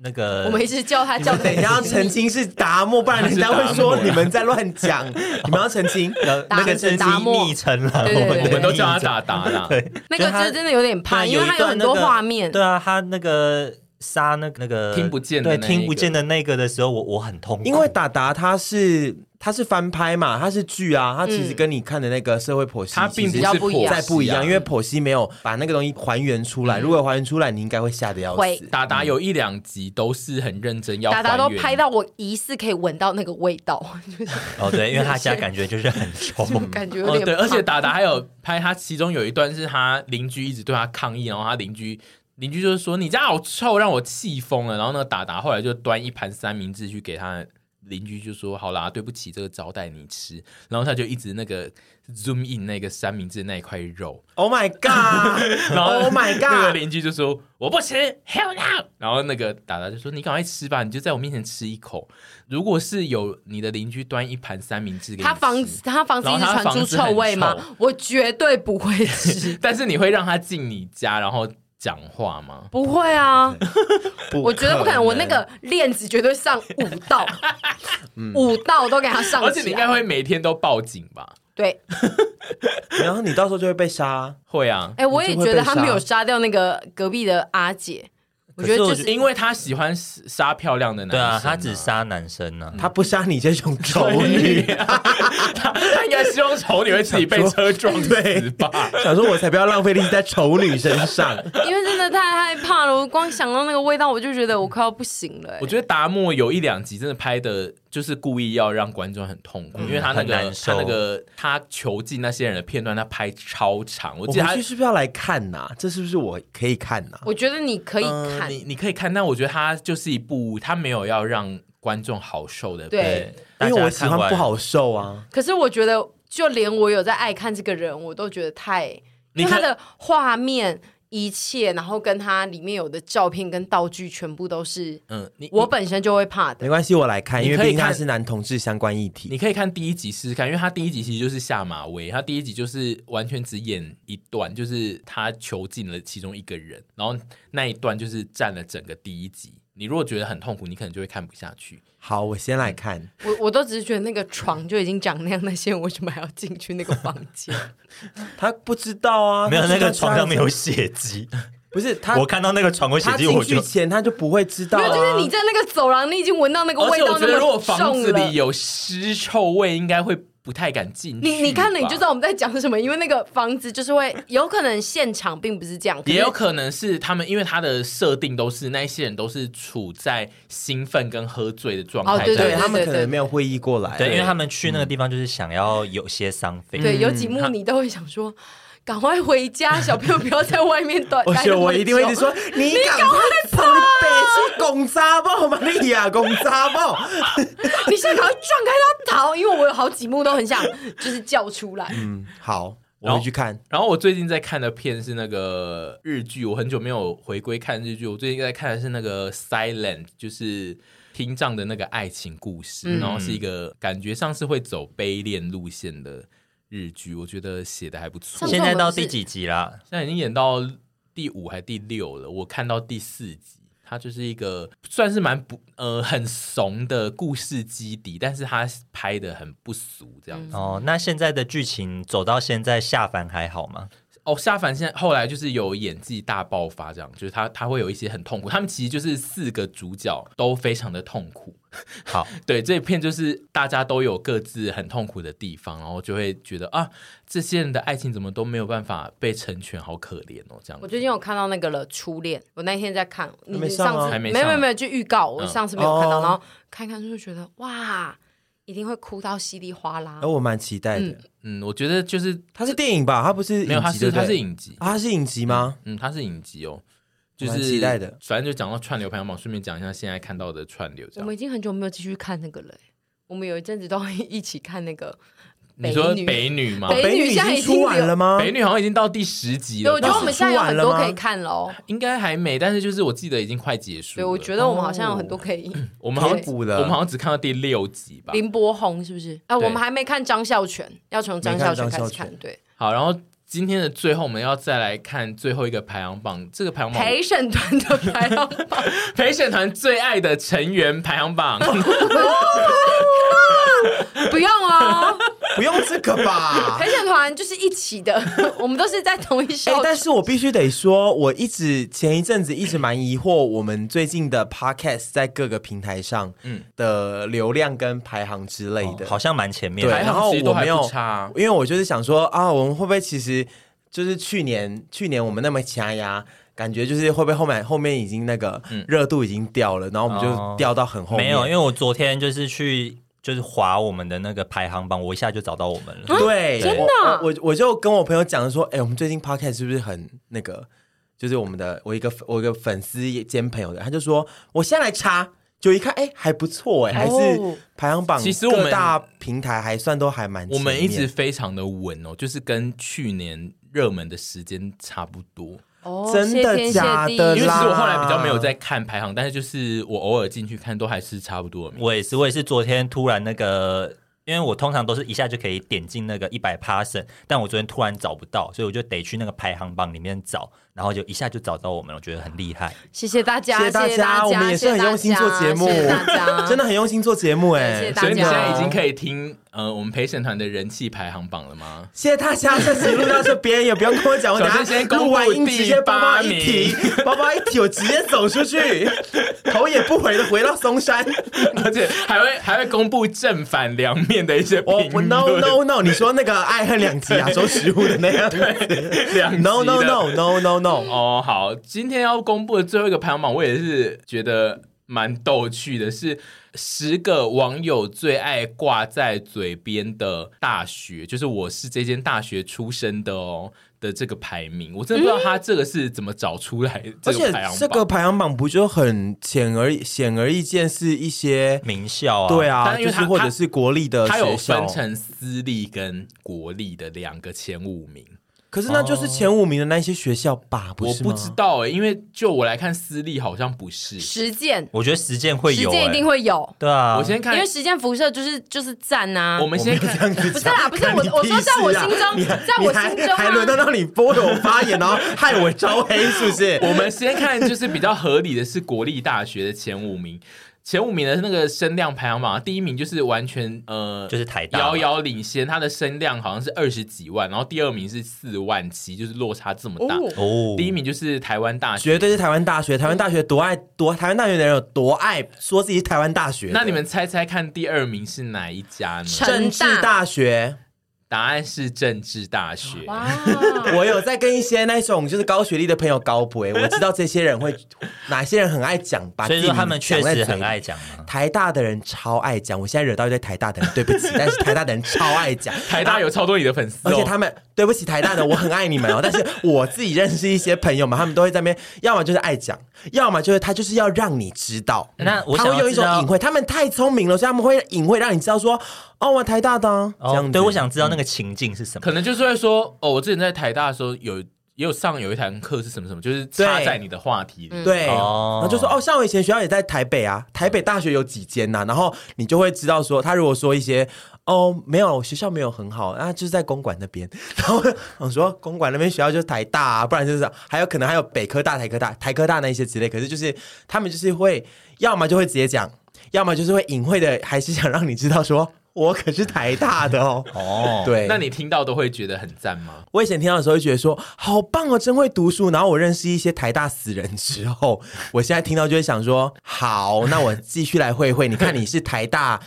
那个，我们一直叫他叫，等一下要澄清是达摩，不然人家会说你们在乱讲。你们要澄清，那个澄清昵称了，我们都叫他达达了。对，那个真真的有点怕，因为他有很多画面。对啊，他那个杀那个那个听不见，对听不见的那个的时候，我我很痛苦，因为达达他是。他是翻拍嘛，他是剧啊，他其实跟你看的那个社会剖析，它并不是再不一样，因为剖析没有把那个东西还原出来。如果还原出来，你应该会吓得要死。达达有一两集都是很认真要，达达都拍到我疑似可以闻到那个味道。哦，对，因为他现在感觉就是很臭，感觉有点。对，而且达达还有拍他其中有一段是他邻居一直对他抗议，然后他邻居邻居就是说你家好臭，让我气疯了。然后那个达达后来就端一盘三明治去给他。邻居就说：“好啦，对不起，这个招待你吃。”然后他就一直那个 zoom in 那个三明治那一块肉。Oh my god！然后 Oh my god！那个邻居就说：“我不吃，Hell no！” 然后那个达达就说：“你赶快吃吧，你就在我面前吃一口。如果是有你的邻居端一盘三明治给你吃，他房子他房子一直传出臭味吗？我绝对不会吃。但是你会让他进你家，然后。”讲话吗？不会啊，我觉得不可能。我那个链子绝对上五道，五道都给他上。而且你应该会每天都报警吧？对。然后你到时候就会被杀。会啊。哎，我也觉得他没有杀掉那个隔壁的阿姐，我觉得就是因为他喜欢杀漂亮的男生、啊，对啊，他只杀男生呢、啊，他不杀你这种丑女，他 他应该希望丑女会自己被车撞死吧？想说我才不要浪费力气在丑女身上，因为真的太害怕了，我光想到那个味道，我就觉得我快要不行了、欸。我觉得达摩有一两集真的拍的。就是故意要让观众很痛苦，嗯、因为他那个他那个他囚禁那些人的片段，他拍超长。我记得他是不是要来看呐、啊？这是不是我可以看呐、啊？我觉得你可以看，呃、你你可以看，但我觉得他就是一部他没有要让观众好受的。对，因为我喜欢不好受啊。可是我觉得，就连我有在爱看这个人，我都觉得太，因为他的画面。一切，然后跟他里面有的照片跟道具，全部都是，嗯，你我本身就会怕的。没关系，我来看，因为毕竟他是男同志相关议题。你可以看第一集试试看，因为他第一集其实就是下马威，他第一集就是完全只演一段，就是他囚禁了其中一个人，然后那一段就是占了整个第一集。你如果觉得很痛苦，你可能就会看不下去。好，我先来看。我我都只是觉得那个床就已经长那样，那些人为什么还要进去那个房间？他不知道啊，没有那个床上没有血迹，不是他。我看到那个床有血迹，我进去前他就不会知道、啊。没有，就是你在那个走廊，你已经闻到那个味道那么重了。我觉得如果房子里有尸臭味，应该会。不太敢进去。你你看了，你就知道我们在讲什么。因为那个 房子就是会有可能现场并不是这样，也有可能是他们，因为他的设定都是那些人都是处在兴奋跟喝醉的状态。哦，对对，他们可能没有会意过来。对，因为他们去那个地方就是想要有些伤悲。对，有几幕你都会想说。赶快回家，小朋友不要在外面短。我觉得我一定会一直说，你赶快跑，你别去拱沙包嘛，你呀拱沙包。你先赶快撞开他逃，因为我有好几幕都很想 就是叫出来。嗯，好，我回去看。然后我最近在看的片是那个日剧，我很久没有回归看日剧，我最近在看的是那个《Silent》，就是听障的那个爱情故事，嗯、然后是一个感觉上是会走悲恋路线的。日剧我觉得写的还不错，现在到第几集啦？现在已经演到第五还第六了。我看到第四集，它就是一个算是蛮不呃很怂的故事基底，但是它拍的很不俗这样子。哦，那现在的剧情走到现在，下凡还好吗？哦，夏凡现在后来就是有演技大爆发，这样就是他他会有一些很痛苦。他们其实就是四个主角都非常的痛苦。好，对，这一片就是大家都有各自很痛苦的地方，然后就会觉得啊，这些人的爱情怎么都没有办法被成全，好可怜哦，这样。我最近有看到那个了，初恋。我那天在看，你上次还没没有没有没有就预告，我上次没有看到，然后看看就觉得哇。一定会哭到稀里哗啦，而我蛮期待的。嗯，嗯，我觉得就是它是电影吧，它不是没有，它是它是影集，它是影集吗？嗯，它是影集哦，就是期待的。反正就讲到串流排行榜，顺便讲一下现在看到的串流。我们已经很久没有继续看那个了，我们有一阵子都会一起看那个。你说北女吗？北女现在已经出完了吗？北女好像已经到第十集了。对，我觉得我们现在有很多可以看喽。应该还没，但是就是我记得已经快结束了。对，我觉得我们好像有很多可以。我们好像补了，我们好像只看到第六集吧。林柏宏是不是？啊，我们还没看张孝全，要从张孝全开始看。对，好，然后今天的最后，我们要再来看最后一个排行榜，这个排行榜陪审团的排行榜，陪审团最爱的成员排行榜。不用哦。不用这个吧？陪审团就是一起的，我们都是在同一首。欸，但是我必须得说，我一直前一阵子一直蛮疑惑，我们最近的 podcast 在各个平台上的流量跟排行之类的，嗯哦、好像蛮前面。对，然后我没有差，因为我就是想说啊，我们会不会其实就是去年去年我们那么掐压，感觉就是会不会后面后面已经那个热度已经掉了，然后我们就掉到很后面。没有，因为我昨天就是去。就是划我们的那个排行榜，我一下就找到我们了。对，真的，我我就跟我朋友讲说，哎，我们最近 podcast 是不是很那个？就是我们的我一个我一个粉丝兼朋友的，他就说，我先来查，就一看，哎，还不错，哎，还是排行榜。其实我们大平台还算都还蛮，我们一直非常的稳哦，就是跟去年热门的时间差不多。哦，真的假的？因为其实我后来比较没有在看排行，但是就是我偶尔进去看，都还是差不多。我也是，我也是昨天突然那个，因为我通常都是一下就可以点进那个一百 passion，但我昨天突然找不到，所以我就得去那个排行榜里面找。然后就一下就找到我们，我觉得很厉害。谢谢大家，谢谢大家，我们也是很用心做节目，谢谢大家，真的很用心做节目哎。所以你现在已经可以听呃我们陪审团的人气排行榜了吗？谢谢大家，这集录到这边也不用跟我讲，我等下先录完音直接包包一提，包包一提我直接走出去，头也不回的回到松山，而且还会还会公布正反两面的一些我我。No no no，你说那个爱恨两极亚洲食物的那样对，两 No no no no no no 哦好，今天要公布的最后一个排行榜，我也是觉得蛮逗趣的，是十个网友最爱挂在嘴边的大学，就是我是这间大学出身的哦的这个排名，我真的不知道他这个是怎么找出来的。这个排行榜，而且这个排行榜不就很显而显而易见是一些名校啊？对啊，就是或者是国立的学校，它有分成私立跟国立的两个前五名。可是那就是前五名的那些学校吧？不是我不知道哎、欸，因为就我来看，私立好像不是实践。我觉得实践会有、欸，实践一定会有。对啊，我先看，因为实践辐射就是就是赞呐。我们先看，不是啦，不是我，我说在我心中，在我心中还轮得到你播的我发言，然后害我招黑，是不是？我们先看，就是比较合理的是国立大学的前五名。前五名的那个声量排行榜，第一名就是完全呃，就是台大遥遥领先，它的声量好像是二十几万，然后第二名是四万七，就是落差这么大。哦，第一名就是台湾大学，绝对是台湾大学。台湾大学多爱多，台湾大学的人有多爱说自己是台湾大学。那你们猜猜看，第二名是哪一家呢？政治大学。答案是政治大学。哇！我有在跟一些那种就是高学历的朋友高博，我知道这些人会哪些人很爱讲，把所以说他们确实很爱讲。台大的人超爱讲，我现在惹到一堆台大的人，对不起，但是台大的人超爱讲。台大有超多你的粉丝，而且他们对不起台大的，我很爱你们哦。但是我自己认识一些朋友嘛，他们都会在那边，要么就是爱讲，要么就是他就是要让你知道。那我他会用一种隐晦，他们太聪明了，所以他们会隐晦让你知道说。哦，我台大的，哦，这样对，我想知道那个情境是什么？可能就是会说，哦，我之前在台大的时候有也有上有一堂课是什么什么，就是插在你的话题里，对，然后就说，哦，像我以前学校也在台北啊，台北大学有几间呐，然后你就会知道说，他如果说一些，哦，没有，学校没有很好，啊，就是在公馆那边，然后我说公馆那边学校就是台大啊，不然就是还有可能还有北科大、台科大、台科大那一些之类，可是就是他们就是会，要么就会直接讲，要么就是会隐晦的，还是想让你知道说。我可是台大的哦，哦，对，那你听到都会觉得很赞吗？我以前听到的时候会觉得说好棒哦，真会读书。然后我认识一些台大死人之后，我现在听到就会想说，好，那我继续来会会。你看你是台大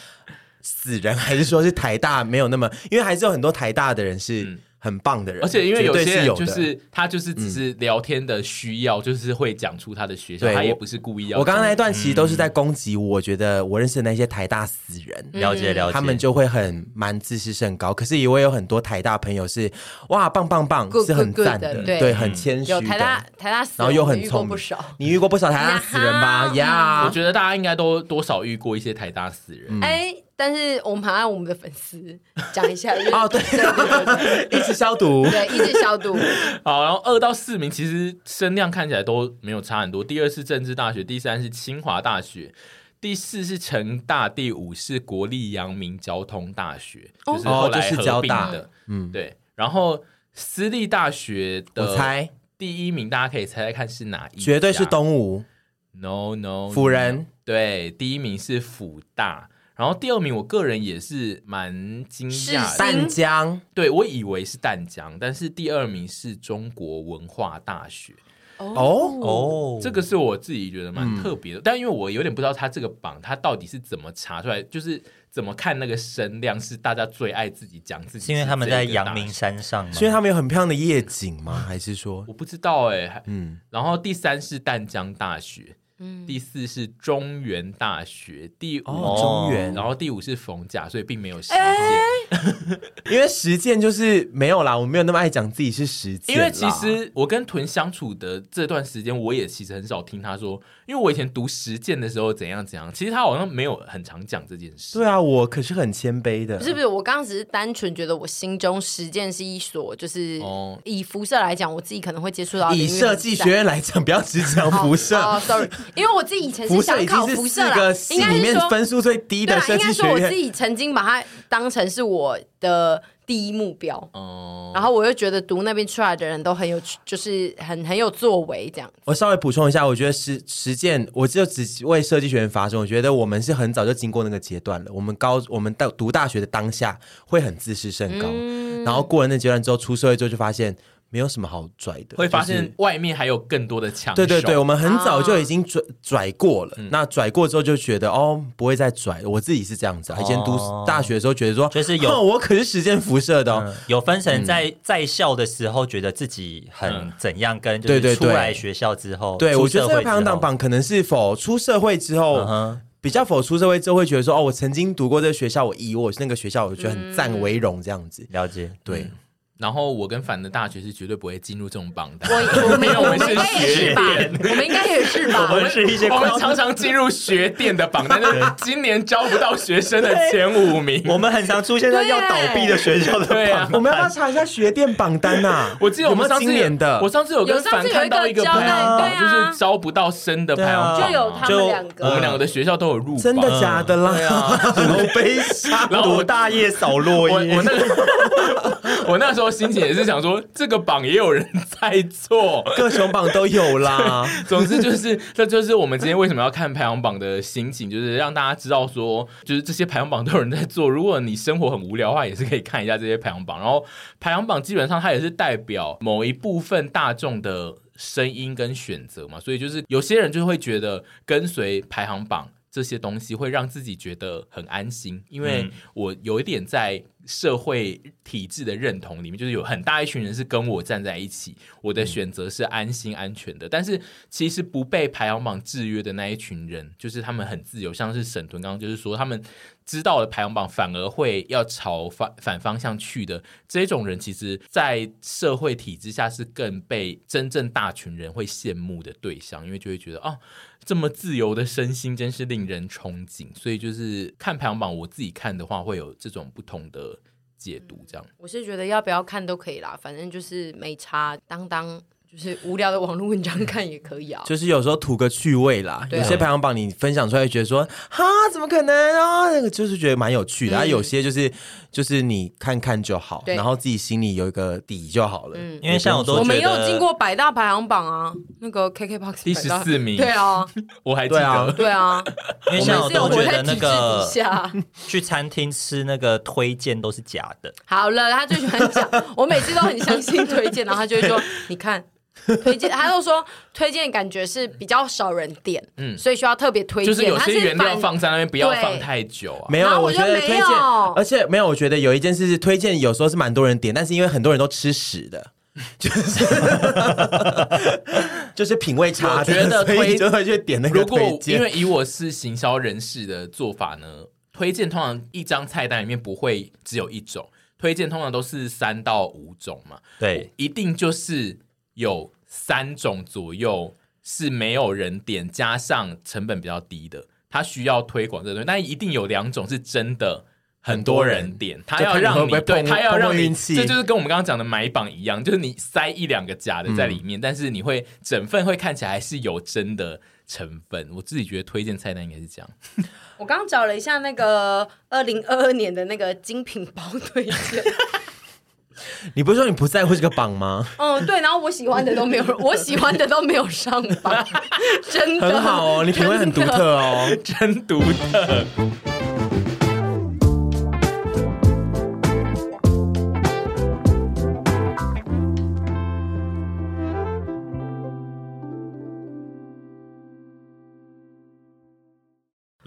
死人，还是说是台大没有那么？因为还是有很多台大的人是。嗯很棒的人，而且因为有些人就是他就是只是聊天的需要，就是会讲出他的学校，他也不是故意要。我刚刚那一段其实都是在攻击，我觉得我认识的那些台大死人，了解了解，他们就会很蛮自视甚高。可是也会有很多台大朋友是哇棒棒棒，是很赞的，对，很谦虚。台大台大死人，然后又很聪明。你遇过不少台大死人吧？呀，我觉得大家应该都多少遇过一些台大死人。哎。但是我们还要我们的粉丝讲一下 哦，对对对，一直消毒，对，一直消毒。好，然后二到四名其实声量看起来都没有差很多。第二是政治大学，第三是清华大学，第四是成大，第五是国立阳明交通大学，就是后来合并的。嗯，对。然后私立大学的猜第一名，大家可以猜猜看是哪一？绝对是东吴。No No，辅仁。对，第一名是辅大。然后第二名，我个人也是蛮惊讶的，淡江。对，我以为是淡江，但是第二名是中国文化大学。哦哦，这个是我自己觉得蛮特别的，嗯、但因为我有点不知道他这个榜，他到底是怎么查出来，就是怎么看那个声量，是大家最爱自己讲自己因为他们在阳明山上吗？是因为他们有很漂亮的夜景吗？还是说我不知道哎、欸，嗯。然后第三是淡江大学。第四是中原大学，第五、哦、中原，然后第五是逢甲，所以并没有实践，欸、因为实践就是没有啦，我没有那么爱讲自己是实践。因为其实我跟屯相处的这段时间，我也其实很少听他说，因为我以前读实践的时候怎样怎样，其实他好像没有很常讲这件事。对啊，我可是很谦卑的，不是不是，我刚刚只是单纯觉得我心中实践是一所，就是以辐射来讲，我自己可能会接触到，以设计学院来讲，不要只讲辐射。哦，sorry。因为我自己以前是想考辐射啦，应该里面分数最低的设计学院。应该说我自己曾经把它当成是我的第一目标。哦，然后我又觉得读那边出来的人都很有，就是很很有作为这样。我稍微补充一下，我觉得实实践，我就只为设计学院发声。我觉得我们是很早就经过那个阶段了。我们高，我们到读大学的当下会很自视甚高，嗯、然后过了那阶段之后，出社会之后就发现。没有什么好拽的，会发现外面还有更多的强。对对对，我们很早就已经拽拽过了。那拽过之后就觉得哦，不会再拽。我自己是这样子，以前读大学的时候觉得说，就是有 我可是实践辐射的，有分成在在校的时候觉得自己很怎样，跟就是出来学校之后，对我觉得这个排行榜可能是否出社会之后比较否出社会之后会觉得说哦，我曾经读过这个学校，我以我那个学校我觉得很赞为荣这样子。了解，对。然后我跟凡的大学是绝对不会进入这种榜单。我我们我们是学店，我们应该也是吧？我们是一些，我们常常进入学店的榜单，但是今年招不到学生的前五名。我们很常出现在要倒闭的学校的榜单。我们要不要查一下学店榜单呐？我记得我们上次今年的，我上次有跟凡看到一个排行榜，就是招不到生的排行榜，就有他们两个，我们两个的学校都有入榜。真的假的啦？好悲伤。然后我大叶扫落叶。我那个，我那时候心情也是想。说这个榜也有人在做，各种榜都有啦。总之就是，这就是我们今天为什么要看排行榜的心情，就是让大家知道说，就是这些排行榜都有人在做。如果你生活很无聊的话，也是可以看一下这些排行榜。然后排行榜基本上它也是代表某一部分大众的声音跟选择嘛，所以就是有些人就会觉得跟随排行榜这些东西会让自己觉得很安心，因为我有一点在。社会体制的认同里面，就是有很大一群人是跟我站在一起，我的选择是安心安全的。嗯、但是其实不被排行榜制约的那一群人，就是他们很自由，像是沈屯刚刚就是说，他们知道了排行榜反而会要朝反反方向去的这种人，其实，在社会体制下是更被真正大群人会羡慕的对象，因为就会觉得哦，这么自由的身心真是令人憧憬。所以就是看排行榜，我自己看的话，会有这种不同的。解读这样，我是觉得要不要看都可以啦，反正就是没差，当当。就是无聊的网络文章看也可以啊，就是有时候图个趣味啦。有些排行榜你分享出来，觉得说哈怎么可能啊？那个就是觉得蛮有趣的。啊，有些就是就是你看看就好，然后自己心里有一个底就好了。嗯因为像我都我没有进过百大排行榜啊，那个 KKBOX 第十四名，对啊，我还记得，对啊。因为像我都觉得那个去餐厅吃那个推荐都是假的。好了，他最喜欢讲，我每次都很相信推荐，然后他就会说你看。推荐，他就说推荐感觉是比较少人点，嗯，所以需要特别推荐。就是有些原料放在那边不要放太久啊。没有，我觉得推荐，而且没有，我觉得有一件事是推荐，有时候是蛮多人点，但是因为很多人都吃屎的，就 是就是品味差，我觉得推就会去点那个推荐。如果因为以我是行销人士的做法呢，推荐通常一张菜单里面不会只有一种，推荐通常都是三到五种嘛，对，一定就是。有三种左右是没有人点，加上成本比较低的，他需要推广这个东西。但一定有两种是真的很多人点，他要让你对他要让你，这就是跟我们刚刚讲的买榜一样，就是你塞一两个假的在里面，嗯、但是你会整份会看起来还是有真的成分。我自己觉得推荐菜单应该是这样。我刚找了一下那个二零二二年的那个精品包推荐。你不是说你不在乎这个榜吗？嗯，对，然后我喜欢的都没有，我喜欢的都没有上榜，真的很好哦，你品味很独特哦，真独特。